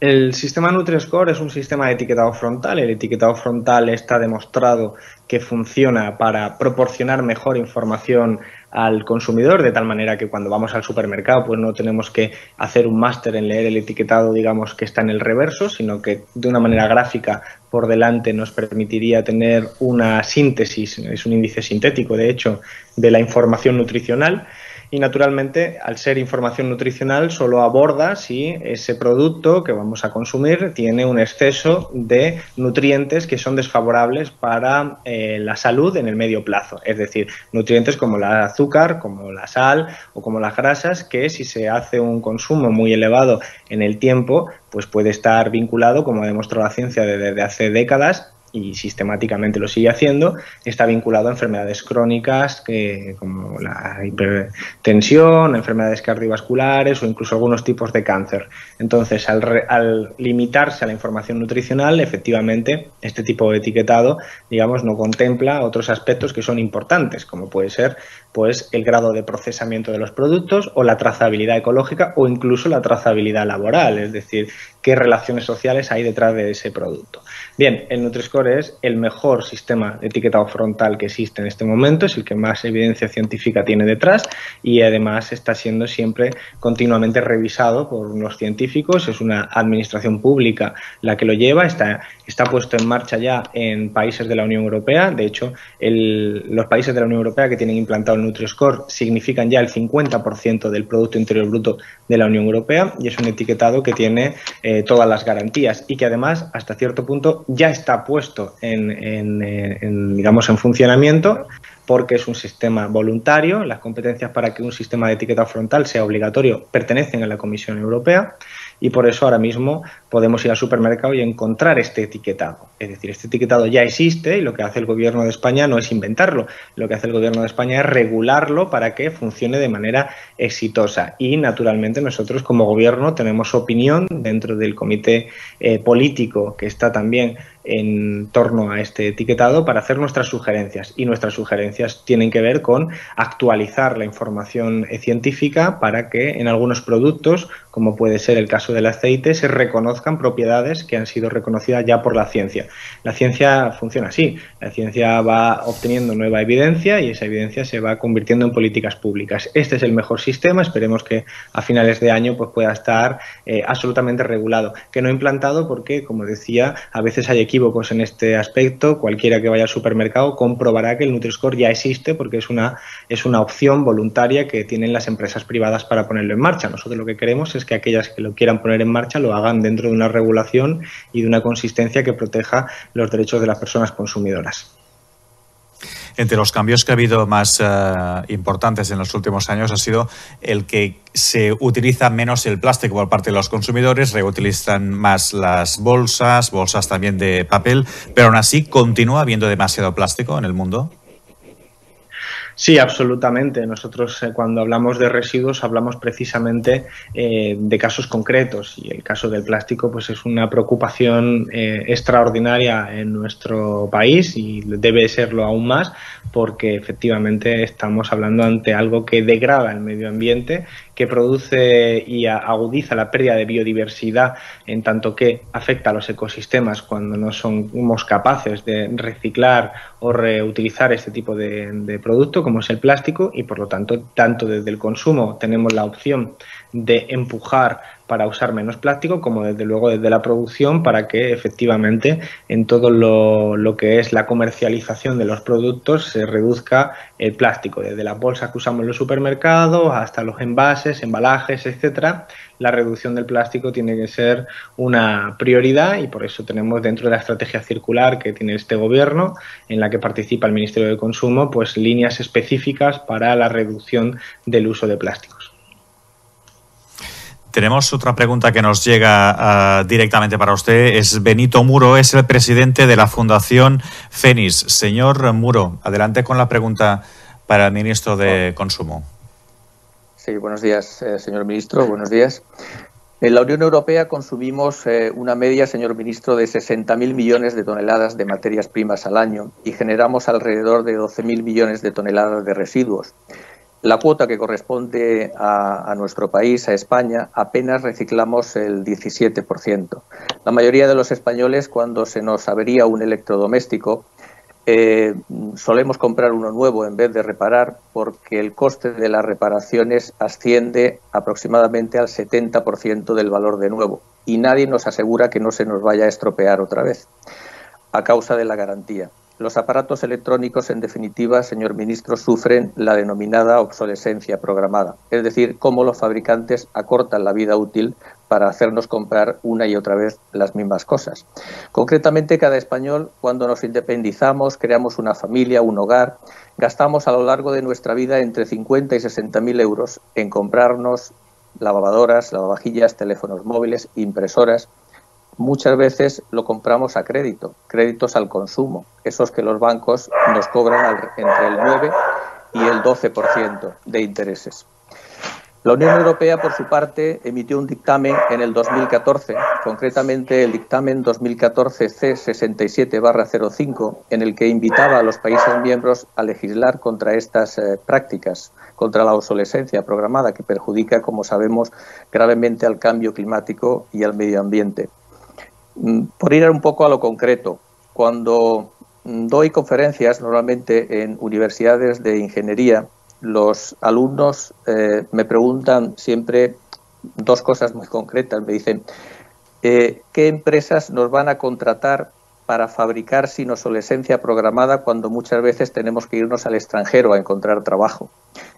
El sistema Nutri-Score es un sistema de etiquetado frontal. El etiquetado frontal está demostrado que funciona para proporcionar mejor información al consumidor, de tal manera que cuando vamos al supermercado pues no tenemos que hacer un máster en leer el etiquetado, digamos, que está en el reverso, sino que de una manera gráfica por delante nos permitiría tener una síntesis, es un índice sintético, de hecho, de la información nutricional y naturalmente al ser información nutricional solo aborda si ese producto que vamos a consumir tiene un exceso de nutrientes que son desfavorables para eh, la salud en el medio plazo, es decir, nutrientes como el azúcar, como la sal o como las grasas que si se hace un consumo muy elevado en el tiempo pues puede estar vinculado, como ha demostrado la ciencia desde hace décadas, y sistemáticamente lo sigue haciendo, está vinculado a enfermedades crónicas como la hipertensión, enfermedades cardiovasculares o incluso algunos tipos de cáncer. Entonces, al, limitarse a la información nutricional, efectivamente, este tipo de etiquetado, digamos, no contempla otros aspectos que son importantes, como puede ser pues, el grado de procesamiento de los productos o la trazabilidad ecológica o incluso la trazabilidad laboral, es decir, qué relaciones sociales hay detrás de ese producto. Bien, el Nutri-Score es el mejor sistema de etiquetado frontal que existe en este momento, es el que más evidencia científica tiene detrás y además está siendo siempre continuamente revisado por los científicos, es una administración pública la que lo lleva, está, está puesto en marcha ya en países de la Unión Europea, de hecho los países de la Unión Europea que tienen implantado el Nutri-Score significan ya el 50% del Producto Interior Bruto de la Unión Europea y es un etiquetado que tiene eh, todas las garantías y que además hasta cierto punto ya está puesto en, en, digamos en funcionamiento porque es un sistema voluntario. Las competencias para que un sistema de etiqueta frontal sea obligatorio pertenecen a la Comisión Europea y por eso ahora mismo podemos ir al supermercado y encontrar este etiquetado. Es decir, este etiquetado ya existe y lo que hace el Gobierno de España no es inventarlo, lo que hace el Gobierno de España es regularlo para que funcione de manera exitosa. Y naturalmente nosotros como Gobierno tenemos opinión dentro del comité eh, político que está también en torno a este etiquetado para hacer nuestras sugerencias. Y nuestras sugerencias tienen que ver con actualizar la información científica para que en algunos productos, como puede ser el caso del aceite, se propiedades que han sido reconocidas ya por la ciencia. La ciencia funciona así. La ciencia va obteniendo nueva evidencia y esa evidencia se va convirtiendo en políticas públicas. Este es el mejor sistema. Esperemos que a finales de año pues, pueda estar eh, absolutamente regulado. Que no implantado porque, como decía, a veces hay equívocos en este aspecto. Cualquiera que vaya al supermercado comprobará que el Nutri-Score ya existe porque es una, es una opción voluntaria que tienen las empresas privadas para ponerlo en marcha. Nosotros lo que queremos es que aquellas que lo quieran poner en marcha lo hagan dentro de una regulación y de una consistencia que proteja los derechos de las personas consumidoras. Entre los cambios que ha habido más eh, importantes en los últimos años ha sido el que se utiliza menos el plástico por parte de los consumidores, reutilizan más las bolsas, bolsas también de papel, pero aún así continúa habiendo demasiado plástico en el mundo. Sí, absolutamente. Nosotros eh, cuando hablamos de residuos hablamos precisamente eh, de casos concretos y el caso del plástico pues es una preocupación eh, extraordinaria en nuestro país y debe serlo aún más porque efectivamente estamos hablando ante algo que degrada el medio ambiente, que produce y agudiza la pérdida de biodiversidad en tanto que afecta a los ecosistemas cuando no somos capaces de reciclar o reutilizar este tipo de, de producto como es el plástico y por lo tanto tanto desde el consumo tenemos la opción de empujar para usar menos plástico, como desde luego desde la producción, para que efectivamente en todo lo, que es la comercialización de los productos se reduzca el plástico, desde las bolsas que usamos en los supermercados hasta los envases, embalajes, etcétera. La reducción del plástico tiene que ser una prioridad y por eso tenemos dentro de la estrategia circular que tiene este gobierno, en la que participa el Ministerio de Consumo, pues líneas específicas para la reducción del uso de plásticos. Tenemos otra pregunta que nos llega ah, directamente para usted. Es Benito Muro, es el presidente de la Fundación FENIS. Señor Muro, adelante con la pregunta para el ministro de Consumo. Sí, buenos días, eh, señor ministro. Buenos días. En la Unión Europea consumimos eh, una media, señor ministro, de 60.000 millones de toneladas de materias primas al año y generamos alrededor de 12.000 millones de toneladas de residuos. La cuota que corresponde a, nuestro país, a España, apenas reciclamos el 17%. La mayoría de los españoles, cuando se nos avería un electrodoméstico, eh, solemos comprar uno nuevo en vez de reparar porque el coste de las reparaciones asciende aproximadamente al 70% del valor de nuevo y nadie nos asegura que no se nos vaya a estropear otra vez a causa de la garantía. Los aparatos electrónicos, en definitiva, señor ministro, sufren la denominada obsolescencia programada, es decir, cómo los fabricantes acortan la vida útil para hacernos comprar una y otra vez las mismas cosas. Concretamente, cada español, cuando nos independizamos, creamos una familia, un hogar, gastamos a lo largo de nuestra vida entre 50 y 60 mil euros en comprarnos lavadoras, lavavajillas, teléfonos móviles, impresoras, muchas veces lo compramos a crédito, créditos al consumo, esos que los bancos nos cobran entre el 9 y el 12% de intereses. La Unión Europea, por su parte, emitió un dictamen en el 2014, concretamente el dictamen 2014 C67-05, en el que invitaba a los países miembros a legislar contra estas eh, prácticas, contra la obsolescencia programada que perjudica, como sabemos, gravemente al cambio climático y al medio ambiente. Mm, por ir un poco a lo concreto, cuando mm, doy conferencias normalmente en universidades de ingeniería, los alumnos eh, me preguntan siempre dos cosas muy concretas. Me dicen, eh, ¿qué empresas nos van a contratar para fabricar sin obsolescencia programada cuando muchas veces tenemos que irnos al extranjero a encontrar trabajo?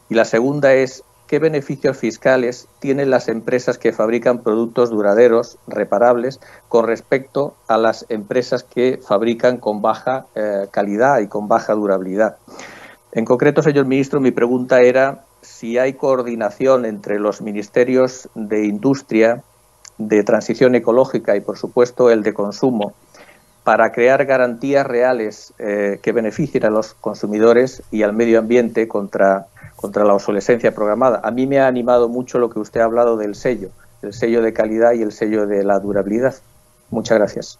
Y la segunda es, qué beneficios fiscales tienen las empresas que fabrican productos duraderos, reparables, con respecto a las empresas que fabrican con baja eh, calidad y con baja durabilidad. En concreto, señor ministro, mi pregunta era si hay coordinación entre los ministerios de Industria, de Transición Ecológica y, por supuesto, el de Consumo, para crear garantías reales eh, que beneficien a los consumidores y al medio ambiente contra contra la obsolescencia programada. A mí me ha animado mucho lo que usted ha hablado del sello, el sello de calidad y el sello de la durabilidad. Muchas gracias.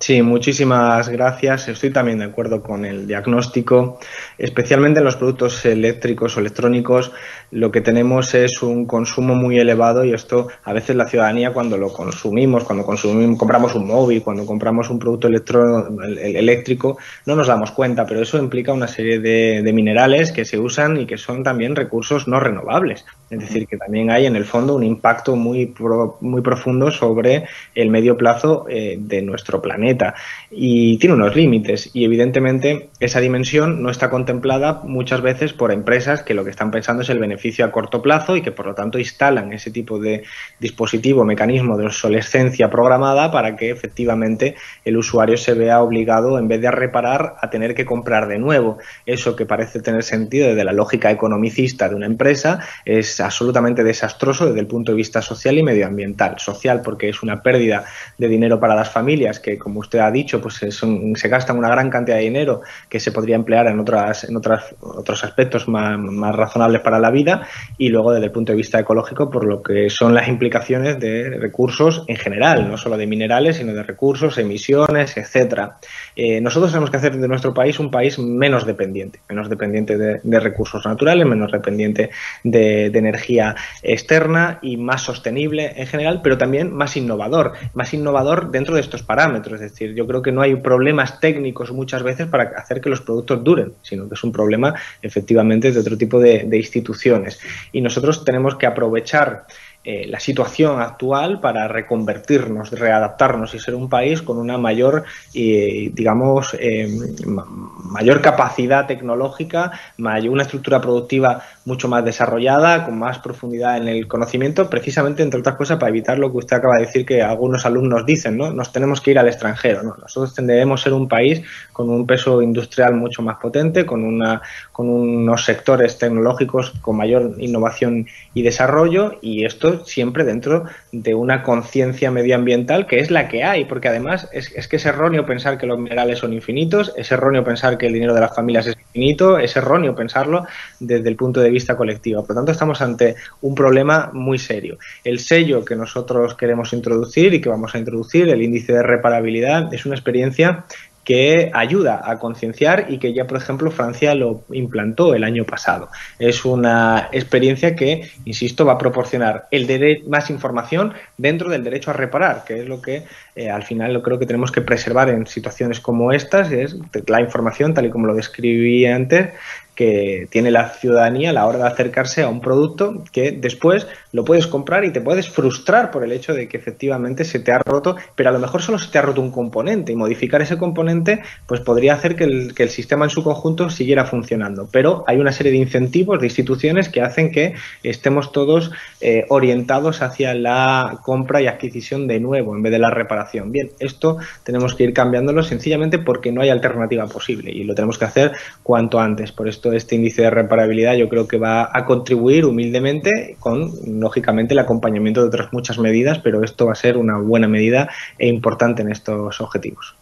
Sí, muchísimas gracias. Estoy también de acuerdo con el diagnóstico. Especialmente en los productos eléctricos o electrónicos, lo que tenemos es un consumo muy elevado y esto a veces la ciudadanía cuando lo consumimos, cuando consumimos, compramos un móvil, cuando compramos un producto eléctrico, no nos damos cuenta, pero eso implica una serie de, de minerales que se usan y que son también recursos no renovables. Es decir, que también hay en el fondo un impacto muy, muy profundo sobre el medio plazo eh, de nuestro planeta y tiene unos límites y evidentemente esa dimensión no está contemplada muchas veces por empresas que lo que están pensando es el beneficio a corto plazo y que por lo tanto instalan ese tipo de dispositivo, mecanismo de obsolescencia programada para que efectivamente el usuario se vea obligado en vez de reparar a tener que comprar de nuevo. Eso que parece tener sentido desde la lógica economicista de una empresa es absolutamente desastroso desde el punto de vista social y medioambiental. Social porque es una pérdida de dinero para las familias que, como usted ha dicho, pues se gastan una gran cantidad de dinero que se podría emplear en, otras, en otras, otros aspectos más, más razonables para la vida y luego desde el punto de vista ecológico por lo que son las implicaciones de recursos en general, no solo de minerales, sino de recursos, emisiones, etcétera. Eh, nosotros tenemos que hacer de nuestro país un país menos dependiente, menos dependiente de, recursos naturales, menos dependiente de, de energía externa y más sostenible en general, pero también más innovador, más innovador dentro de estos parámetros. Es decir, yo creo que no hay problemas técnicos muchas veces para hacer que los productos duren, sino que es un problema efectivamente de otro tipo de, instituciones. Y nosotros tenemos que aprovechar eh, la situación actual para reconvertirnos, readaptarnos y ser un país con una mayor, eh, digamos, eh, mayor capacidad tecnológica, mayor, una estructura productiva mucho más desarrollada, con más profundidad en el conocimiento, precisamente, entre otras cosas, para evitar lo que usted acaba de decir que algunos alumnos dicen, ¿no? Nos tenemos que ir al extranjero, ¿no? Nosotros tendremos ser un país con un peso industrial mucho más potente, con, una, con unos sectores tecnológicos con mayor innovación y desarrollo, y esto siempre dentro de una conciencia medioambiental que es la que hay, porque además es, que es erróneo pensar que los minerales son infinitos, es erróneo pensar que el dinero de las familias es infinito, es erróneo pensarlo desde el punto de vista colectivo. Por lo tanto, estamos ante un problema muy serio. El sello que nosotros queremos introducir y que vamos a introducir, el índice de reparabilidad, es una experiencia que ayuda a concienciar y que ya, por ejemplo, Francia lo implantó el año pasado. Es una experiencia que, insisto, va a proporcionar el más información dentro del derecho a reparar, que es lo que eh, al final lo creo que tenemos que preservar en situaciones como estas, es la información, tal y como lo describí antes, que tiene la ciudadanía a la hora de acercarse a un producto que después lo puedes comprar y te puedes frustrar por el hecho de que efectivamente se te ha roto, pero a lo mejor solo se te ha roto un componente y modificar ese componente pues podría hacer que el, que el sistema en su conjunto siguiera funcionando. Pero hay una serie de incentivos de instituciones que hacen que estemos todos eh, orientados hacia la compra y adquisición de nuevo en vez de la reparación. Bien, esto tenemos que ir cambiándolo sencillamente porque no hay alternativa posible y lo tenemos que hacer cuanto antes. Por esto este índice de reparabilidad yo creo que va a contribuir humildemente con, lógicamente, el acompañamiento de otras muchas medidas, pero esto va a ser una buena medida e importante en estos objetivos.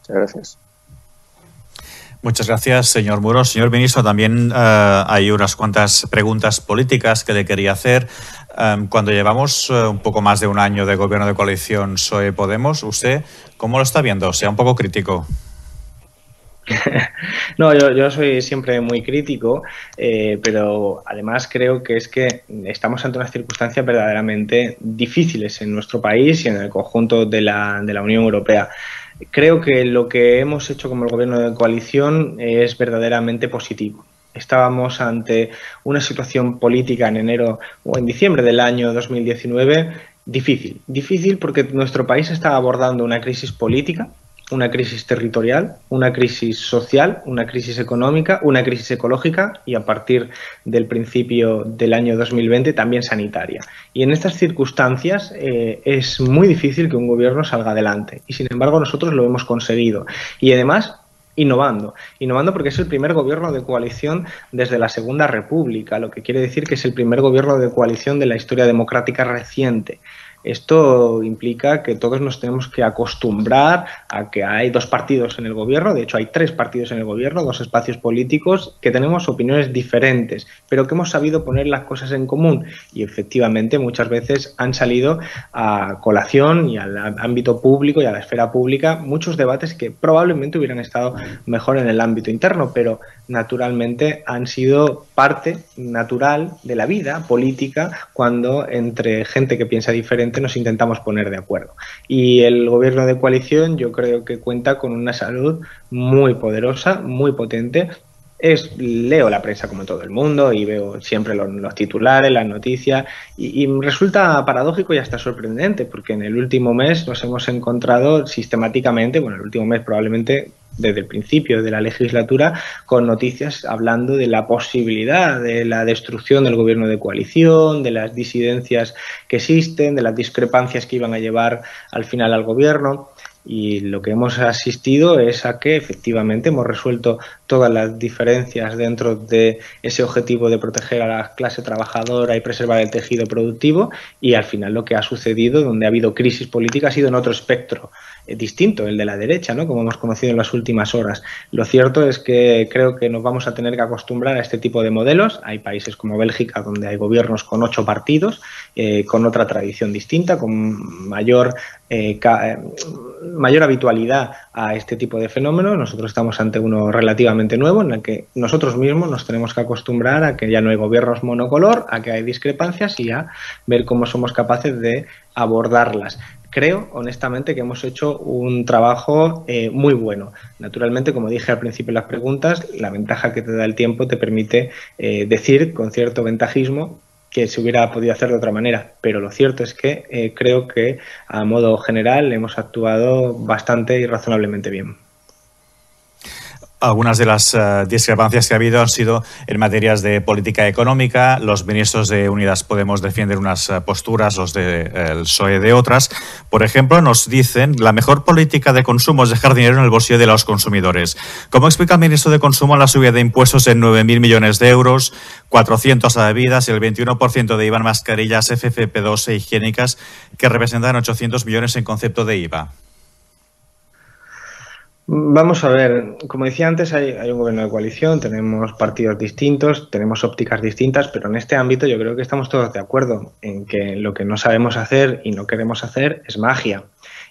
Muchas gracias. Muchas gracias, señor Muro. Señor ministro, también eh, hay unas cuantas preguntas políticas que le quería hacer. Eh, cuando llevamos eh, un poco más de un año de gobierno de coalición PSOE-Podemos, ¿usted cómo lo está viendo? Sea un poco crítico. no, yo, soy siempre muy crítico, eh, pero además creo que es que estamos ante unas circunstancias verdaderamente difíciles en nuestro país y en el conjunto de la, de la Unión Europea. Creo que lo que hemos hecho como el gobierno de coalición es verdaderamente positivo estábamos ante una situación política en enero o en diciembre del año 2019 difícil. Difícil porque nuestro país estaba abordando una crisis política una crisis territorial, una crisis social, una crisis económica, una crisis ecológica y a partir del principio del año 2020 también sanitaria. Y en estas circunstancias eh, es muy difícil que un gobierno salga adelante y sin embargo nosotros lo hemos conseguido. Y además innovando. Innovando porque es el primer gobierno de coalición desde la Segunda República, lo que quiere decir que es el primer gobierno de coalición de la historia democrática reciente. Esto implica que todos nos tenemos que acostumbrar a que hay dos partidos en el gobierno, de hecho hay tres partidos en el gobierno, dos espacios políticos, que tenemos opiniones diferentes, pero que hemos sabido poner las cosas en común. Y efectivamente muchas veces han salido a colación y al ámbito público y a la esfera pública muchos debates que probablemente hubieran estado mejor en el ámbito interno, pero naturalmente han sido parte natural de la vida política cuando entre gente que piensa diferente nos intentamos poner de acuerdo. Y el gobierno de coalición yo creo que cuenta con una salud muy poderosa, muy potente, es, leo la prensa como todo el mundo y veo siempre los, titulares, las noticias y, y, resulta paradójico y hasta sorprendente porque en el último mes nos hemos encontrado sistemáticamente, bueno, el último mes probablemente desde el principio de la legislatura con noticias hablando de la posibilidad de la destrucción del gobierno de coalición, de las disidencias que existen, de las discrepancias que iban a llevar al final al gobierno. Y lo que hemos asistido es a que efectivamente hemos resuelto todas las diferencias dentro de ese objetivo de proteger a la clase trabajadora y preservar el tejido productivo y al final lo que ha sucedido, donde ha habido crisis política, ha sido en otro espectro distinto, el de la derecha, ¿no? como hemos conocido en las últimas horas. Lo cierto es que creo que nos vamos a tener que acostumbrar a este tipo de modelos. Hay países como Bélgica donde hay gobiernos con ocho partidos, eh, con otra tradición distinta, con mayor, eh, mayor habitualidad a este tipo de fenómenos. Nosotros estamos ante uno relativamente nuevo en el que nosotros mismos nos tenemos que acostumbrar a que ya no hay gobiernos monocolor, a que hay discrepancias y a ver cómo somos capaces de abordarlas creo honestamente que hemos hecho un trabajo eh, muy bueno. Naturalmente, como dije al principio de las preguntas, la ventaja que te da el tiempo te permite eh, decir con cierto ventajismo que se hubiera podido hacer de otra manera, pero lo cierto es que eh, creo que a modo general hemos actuado bastante y razonablemente bien. Algunas de las uh, discrepancias que ha habido han sido en materias de política económica. Los ministros de Unidas Podemos defienden unas uh, posturas, los del de, PSOE de otras. Por ejemplo, nos dicen la mejor política de consumo es dejar dinero en el bolsillo de los consumidores. ¿Cómo explica el ministro de Consumo la subida de impuestos en 9.000 millones de euros, 400 a bebidas y el 21% de IVA en mascarillas FFP2 e higiénicas que representan 800 millones en concepto de IVA? Vamos a ver, como decía antes, hay, hay, un gobierno de coalición, tenemos partidos distintos, tenemos ópticas distintas, pero en este ámbito yo creo que estamos todos de acuerdo en que lo que no sabemos hacer y no queremos hacer es magia.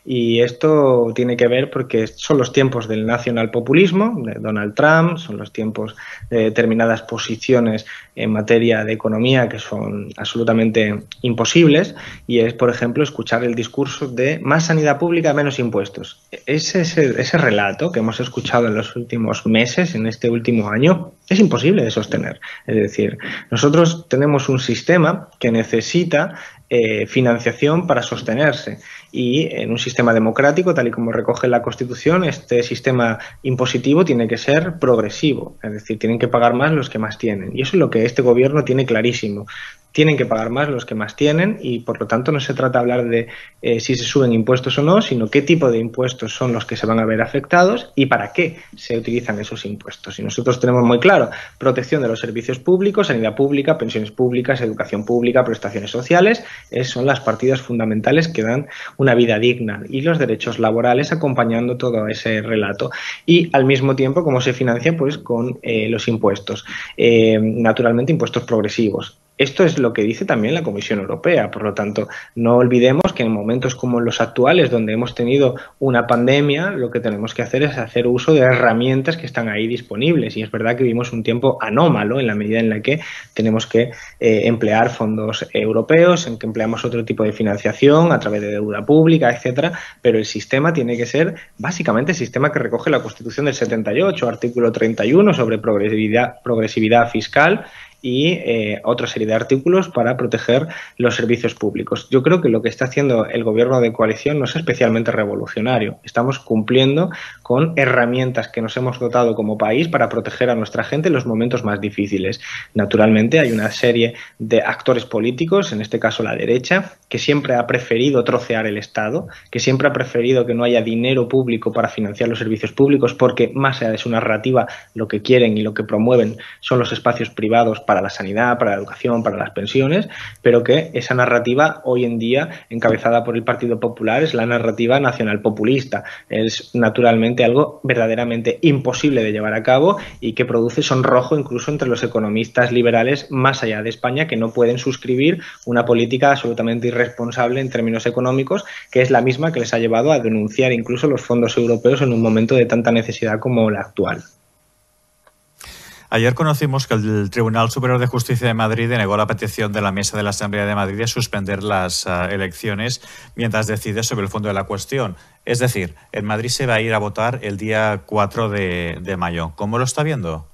Y esto tiene que ver porque son los tiempos del nacionalpopulismo, de Donald Trump, son los tiempos de determinadas posiciones en materia de economía que son absolutamente imposibles, y es, por ejemplo, escuchar el discurso de más sanidad pública, menos impuestos. Ese, ese, relato que hemos escuchado en los últimos meses, en este último año, es imposible de sostener. Es decir, nosotros tenemos un sistema que necesita eh, financiación para sostenerse. Y en un sistema democrático, tal y como recoge la Constitución, este sistema impositivo tiene que ser progresivo, es decir, tienen que pagar más los que más tienen. Y eso es lo que este gobierno tiene clarísimo tienen que pagar más los que más tienen y por lo tanto no se trata de hablar de eh, si se suben impuestos o no, sino qué tipo de impuestos son los que se van a ver afectados y para qué se utilizan esos impuestos. Y nosotros tenemos muy claro protección de los servicios públicos, sanidad pública, pensiones públicas, educación pública, prestaciones sociales, son las partidas fundamentales que dan una vida digna y los derechos laborales acompañando todo ese relato. Y al mismo tiempo, ¿cómo se financia? Pues con eh, los impuestos. Eh, naturalmente, impuestos progresivos esto es lo que dice también la Comisión Europea. Por lo tanto, no olvidemos que en momentos como los actuales, donde hemos tenido una pandemia, lo que tenemos que hacer es hacer uso de herramientas que están ahí disponibles. Y es verdad que vivimos un tiempo anómalo en la medida en la que tenemos que eh, emplear fondos europeos, en que empleamos otro tipo de financiación a través de deuda pública, etcétera. Pero el sistema tiene que ser básicamente el sistema que recoge la Constitución del 78, artículo 31 sobre progresividad, progresividad fiscal y eh, otra serie de artículos para proteger los servicios públicos. Yo creo que lo que está haciendo el gobierno de coalición no es especialmente revolucionario. Estamos cumpliendo con herramientas que nos hemos dotado como país para proteger a nuestra gente en los momentos más difíciles. Naturalmente hay una serie de actores políticos, en este caso la derecha, que siempre ha preferido trocear el Estado, que siempre ha preferido que no haya dinero público para financiar los servicios públicos, porque más allá de su narrativa lo que quieren y lo que promueven son los espacios privados la sanidad, para la educación, para las pensiones, pero que esa narrativa hoy en día, encabezada por el Partido Popular, es la narrativa nacional populista. Es naturalmente algo verdaderamente imposible de llevar a cabo y que produce sonrojo incluso entre los economistas liberales más allá de España que no pueden suscribir una política absolutamente irresponsable en términos económicos, que es la misma que les ha llevado a denunciar incluso los fondos europeos en un momento de tanta necesidad como la actual. Ayer conocimos que el Tribunal Superior de Justicia de Madrid denegó la petición de la Mesa de la Asamblea de Madrid de suspender las uh, elecciones mientras decide sobre el fondo de la cuestión. Es decir, en Madrid se va a ir a votar el día 4 de, de mayo. ¿Cómo lo está viendo?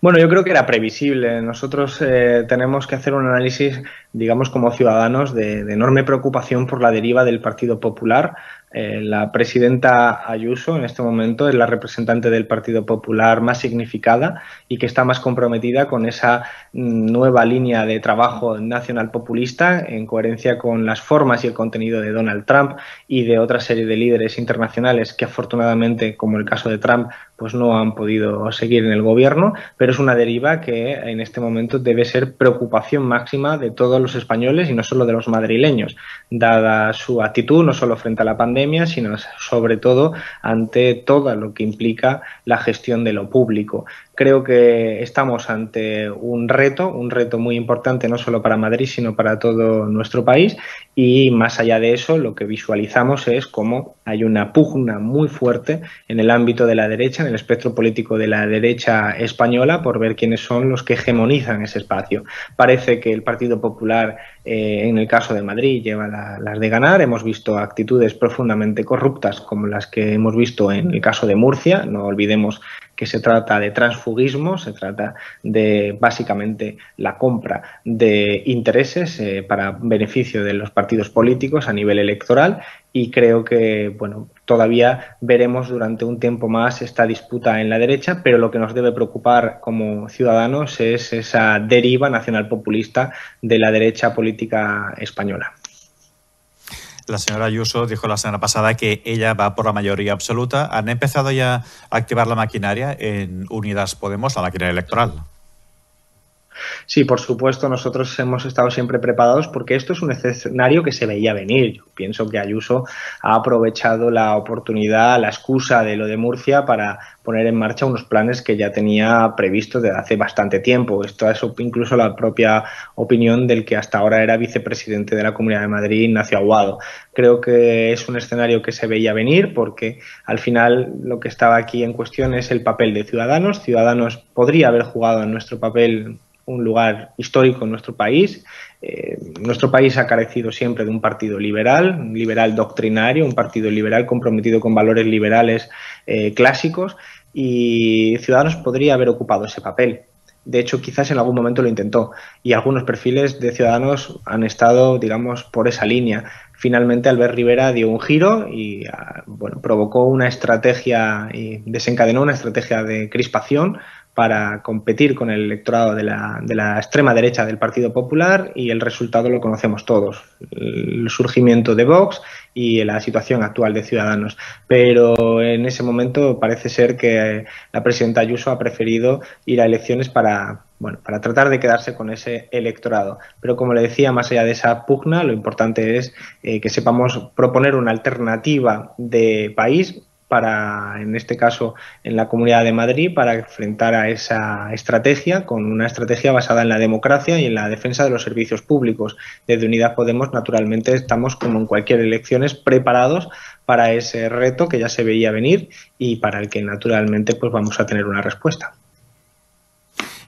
Bueno, yo creo que era previsible. Nosotros eh, tenemos que hacer un análisis, digamos, como ciudadanos, de, enorme preocupación por la deriva del Partido Popular. Eh, la presidenta Ayuso en este momento es la representante del Partido Popular más significada y que está más comprometida con esa mm, nueva línea de trabajo nacional populista en coherencia con las formas y el contenido de Donald Trump y de otra serie de líderes internacionales que afortunadamente, como el caso de Trump, pues no han podido seguir en el gobierno, pero es una deriva que en este momento debe ser preocupación máxima de todos los españoles y no solo de los madrileños, dada su actitud no solo frente a la pandemia, sino sobre todo ante todo lo que implica la gestión de lo público. Creo que estamos ante un reto, un reto muy importante no solo para Madrid, sino para todo nuestro país y más allá de eso, lo que visualizamos es cómo hay una pugna muy fuerte en el ámbito de la derecha, en el espectro político de la derecha española, por ver quiénes son los que hegemonizan ese espacio. Parece que el Partido Popular, eh, en el caso de Madrid, lleva las de ganar. Hemos visto actitudes profundamente corruptas como las que hemos visto en el caso de Murcia. No olvidemos que se trata de transfugismo, se trata de básicamente la compra de intereses eh, para beneficio de los partidos políticos a nivel electoral y creo que bueno todavía veremos durante un tiempo más esta disputa en la derecha, pero lo que nos debe preocupar como ciudadanos es esa deriva nacional populista de la derecha política española. La señora Ayuso dijo la semana pasada que ella va por la mayoría absoluta. ¿Han empezado ya a activar la maquinaria en Unidas Podemos, la maquinaria electoral? Sí, por supuesto, nosotros hemos estado siempre preparados porque esto es un escenario que se veía venir. Yo pienso que Ayuso ha aprovechado la oportunidad, la excusa de lo de Murcia para poner en marcha unos planes que ya tenía previstos desde hace bastante tiempo. Esto es incluso la propia opinión del que hasta ahora era vicepresidente de la Comunidad de Madrid, Ignacio Aguado. Creo que es un escenario que se veía venir porque al final lo que estaba aquí en cuestión es el papel de Ciudadanos. Ciudadanos podría haber jugado en nuestro papel un lugar histórico en nuestro país. Eh, nuestro país ha carecido siempre de un partido liberal, un liberal doctrinario, un partido liberal comprometido con valores liberales eh, clásicos y Ciudadanos podría haber ocupado ese papel. De hecho, quizás en algún momento lo intentó y algunos perfiles de Ciudadanos han estado, digamos, por esa línea. Finalmente, Albert Rivera dio un giro y ah, provocó una estrategia y desencadenó una estrategia de crispación para competir con el electorado de la, de la, extrema derecha del Partido Popular y el resultado lo conocemos todos, el surgimiento de Vox y la situación actual de Ciudadanos. Pero en ese momento parece ser que la presidenta Ayuso ha preferido ir a elecciones para, bueno, para tratar de quedarse con ese electorado. Pero como le decía, más allá de esa pugna, lo importante es eh, que sepamos proponer una alternativa de país para, en este caso, en la Comunidad de Madrid, para enfrentar a esa estrategia con una estrategia basada en la democracia y en la defensa de los servicios públicos. Desde Unidad Podemos, naturalmente, estamos, como en cualquier elecciones, preparados para ese reto que ya se veía venir y para el que, naturalmente, pues vamos a tener una respuesta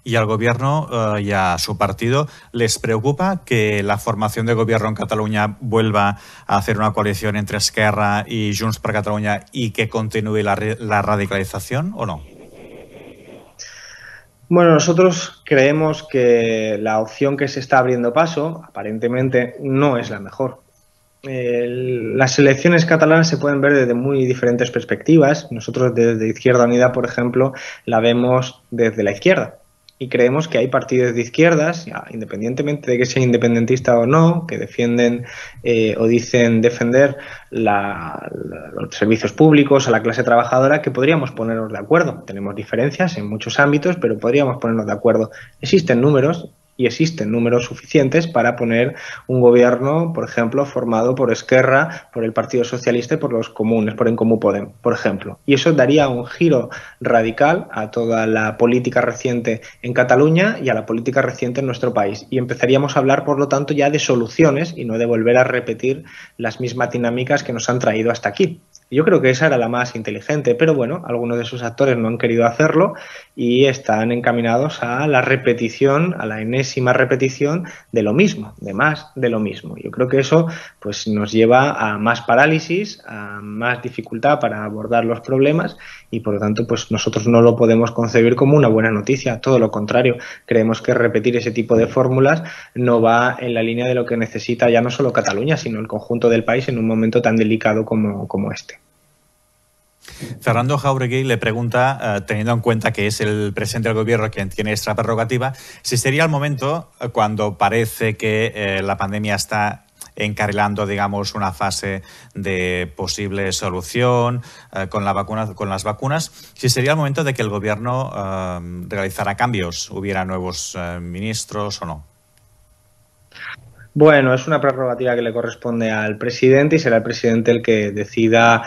y al gobierno uh, y a su partido les preocupa que la formación de gobierno en Cataluña vuelva a hacer una coalición entre Esquerra y Junts per Cataluña y que continúe la radicalización o no? Bueno, nosotros creemos que la opción que se está abriendo paso, aparentemente, no es la mejor. las elecciones catalanas se pueden ver desde muy diferentes perspectivas. Nosotros desde Izquierda Unida, por ejemplo, la vemos desde la izquierda y creemos que hay partidos de izquierdas, independientemente de que sean independentistas o no, que defienden eh, o dicen defender los servicios públicos a la clase trabajadora, que podríamos ponernos de acuerdo. Tenemos diferencias en muchos ámbitos, pero podríamos ponernos de acuerdo. Existen números y existen números suficientes para poner un gobierno, por ejemplo, formado por Esquerra, por el Partido Socialista y por los comunes, por Encomú Podem, por ejemplo. Y eso daría un giro radical a toda la política reciente en Cataluña y a la política reciente en nuestro país. Y empezaríamos a hablar, por lo tanto, ya de soluciones y no de volver a repetir las mismas dinámicas que nos han traído hasta aquí. Yo creo que esa era la más inteligente, pero bueno, algunos de esos actores no han querido hacerlo y están encaminados a la repetición, a la enésima repetición de lo mismo, de más de lo mismo. Yo creo que eso pues nos lleva a más parálisis, a más dificultad para abordar los problemas y por lo tanto pues nosotros no lo podemos concebir como una buena noticia, todo lo contrario, creemos que repetir ese tipo de fórmulas no va en la línea de lo que necesita ya no solo Cataluña, sino el conjunto del país en un momento tan delicado como, como este. Fernando Jauregui le pregunta, eh, teniendo en cuenta que es el presidente del gobierno quien tiene esta prerrogativa, si sería el momento, eh, cuando parece que eh, la pandemia está encarrilando, digamos, una fase de posible solución con, la vacuna, con las vacunas, si sería el momento de que el gobierno realizara cambios, hubiera nuevos ministros o no. Bueno, es una prerrogativa que le corresponde al presidente y será el presidente el que decida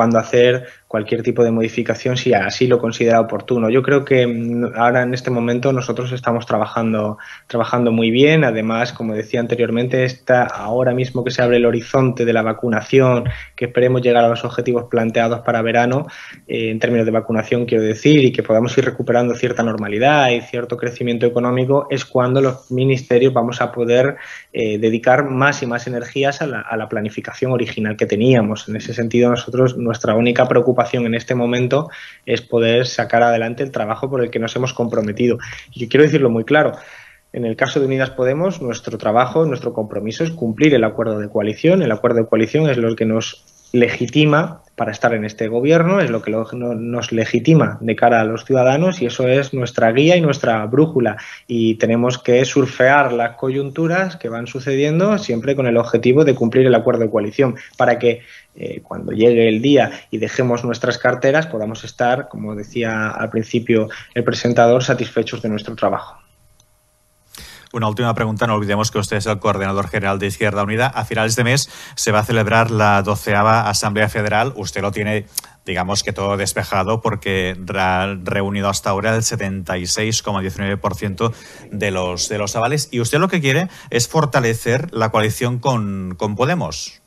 cuándo hacer cualquier tipo de modificación si así lo considera oportuno. Yo creo que mm, ahora en este momento nosotros estamos trabajando, trabajando muy bien. Además, como decía anteriormente, está ahora mismo que se abre el horizonte de la vacunación, que esperemos llegar a los objetivos planteados para verano, eh, en términos de vacunación quiero decir, y que podamos ir recuperando cierta normalidad y cierto crecimiento económico, es cuando los ministerios vamos a poder eh, dedicar más y más energías a la, a la planificación original que teníamos. En ese sentido, nosotros, nuestra única preocupación en este momento es poder sacar adelante el trabajo por el que nos hemos comprometido. Y quiero decirlo muy claro. En el caso de Unidas Podemos, nuestro trabajo, nuestro compromiso es cumplir el acuerdo de coalición. El acuerdo de coalición es lo que nos legitima para estar en este gobierno, es lo que nos legitima de cara a los ciudadanos y eso es nuestra guía y nuestra brújula. Y tenemos que surfear las coyunturas que van sucediendo siempre con el objetivo de cumplir el acuerdo de coalición para que eh, cuando llegue el día y dejemos nuestras carteras podamos estar, como decía al principio el presentador, satisfechos de nuestro trabajo. Una última pregunta, no olvidemos que usted es el coordinador general de Izquierda Unida. A finales de mes se va a celebrar la doceava Asamblea Federal. Usted lo tiene digamos que todo despejado porque ha reunido hasta ahora el 76,19% de los, de los avales. Y usted lo que quiere es fortalecer la coalición con, con Podemos.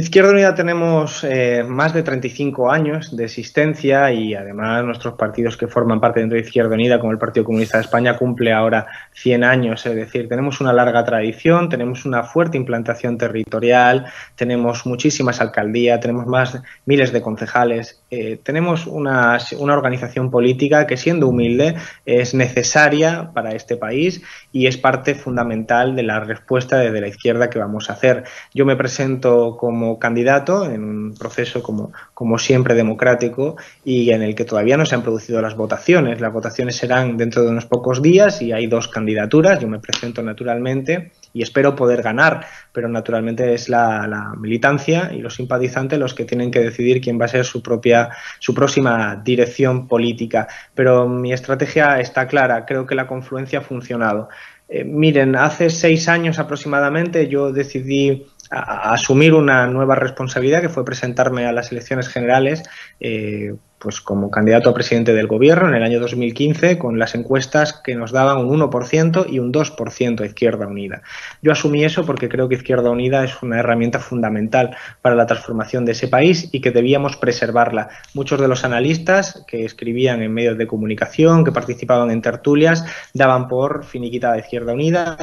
Izquierda Unida tenemos eh, más de 35 años de existencia y además nuestros partidos que forman parte dentro de Izquierda Unida, como el Partido Comunista de España, cumple ahora 100 años. Es decir, tenemos una larga tradición, tenemos una fuerte implantación territorial, tenemos muchísimas alcaldías, tenemos más miles de concejales, eh, tenemos una, una organización política que siendo humilde es necesaria para este país y es parte fundamental de la respuesta desde la izquierda que vamos a hacer. Yo me presento como candidato en un proceso como, como siempre democrático y en el que todavía no se han producido las votaciones. Las votaciones serán dentro de unos pocos días y hay dos candidaturas. Yo me presento naturalmente y espero poder ganar, pero naturalmente es la, militancia y los simpatizantes los que tienen que decidir quién va a ser su propia, su próxima dirección política. Pero mi estrategia está clara, creo que la confluencia ha funcionado. Eh, miren, hace seis años aproximadamente yo decidí a, asumir una nueva responsabilidad que fue presentarme a las elecciones generales eh, pues como candidato a presidente del gobierno en el año 2015 con las encuestas que nos daban un 1% y un 2% a Izquierda Unida. Yo asumí eso porque creo que Izquierda Unida es una herramienta fundamental para la transformación de ese país y que debíamos preservarla. Muchos de los analistas que escribían en medios de comunicación, que participaban en tertulias, daban por finiquitada Izquierda Unida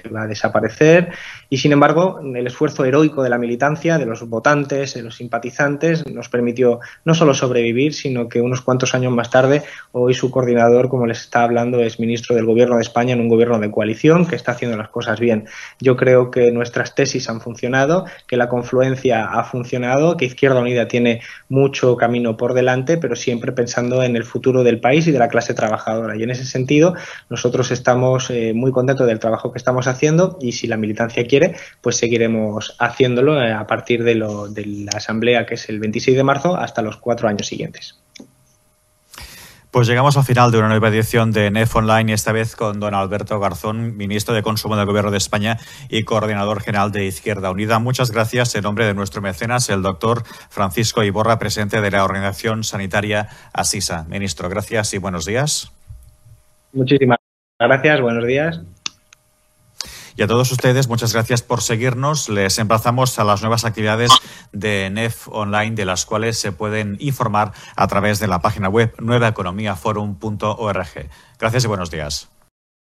que va a desaparecer y sin embargo el esfuerzo heroico de la militancia, de los votantes, de los simpatizantes nos permitió no solo sobrevivir, sino que unos cuantos años más tarde hoy su coordinador, como les está hablando, es ministro del Gobierno de España en un gobierno de coalición que está haciendo las cosas bien. Yo creo que nuestras tesis han funcionado, que la confluencia ha funcionado, que Izquierda Unida tiene mucho camino por delante, pero siempre pensando en el futuro del país y de la clase trabajadora. Y en ese sentido, nosotros estamos eh, muy contentos del trabajo que estamos haciendo y si la militancia quiere, pues seguiremos haciéndolo eh, a partir de, lo, de la asamblea que es el 26 de marzo hasta los cuatro años siguientes. Pues llegamos al final de una nueva edición de NEF Online y esta vez con don Alberto Garzón, ministro de Consumo del Gobierno de España y coordinador general de Izquierda Unida. Muchas gracias en nombre de nuestro mecenas, el doctor Francisco Iborra, presidente de la Organización Sanitaria Asisa. Ministro, gracias y buenos días. Muchísimas gracias, buenos días. Y a todos ustedes, muchas gracias por seguirnos. Les emplazamos a las nuevas actividades de NEF Online, de las cuales se pueden informar a través de la página web nuevaeconomiaforum.org. Gracias y buenos días.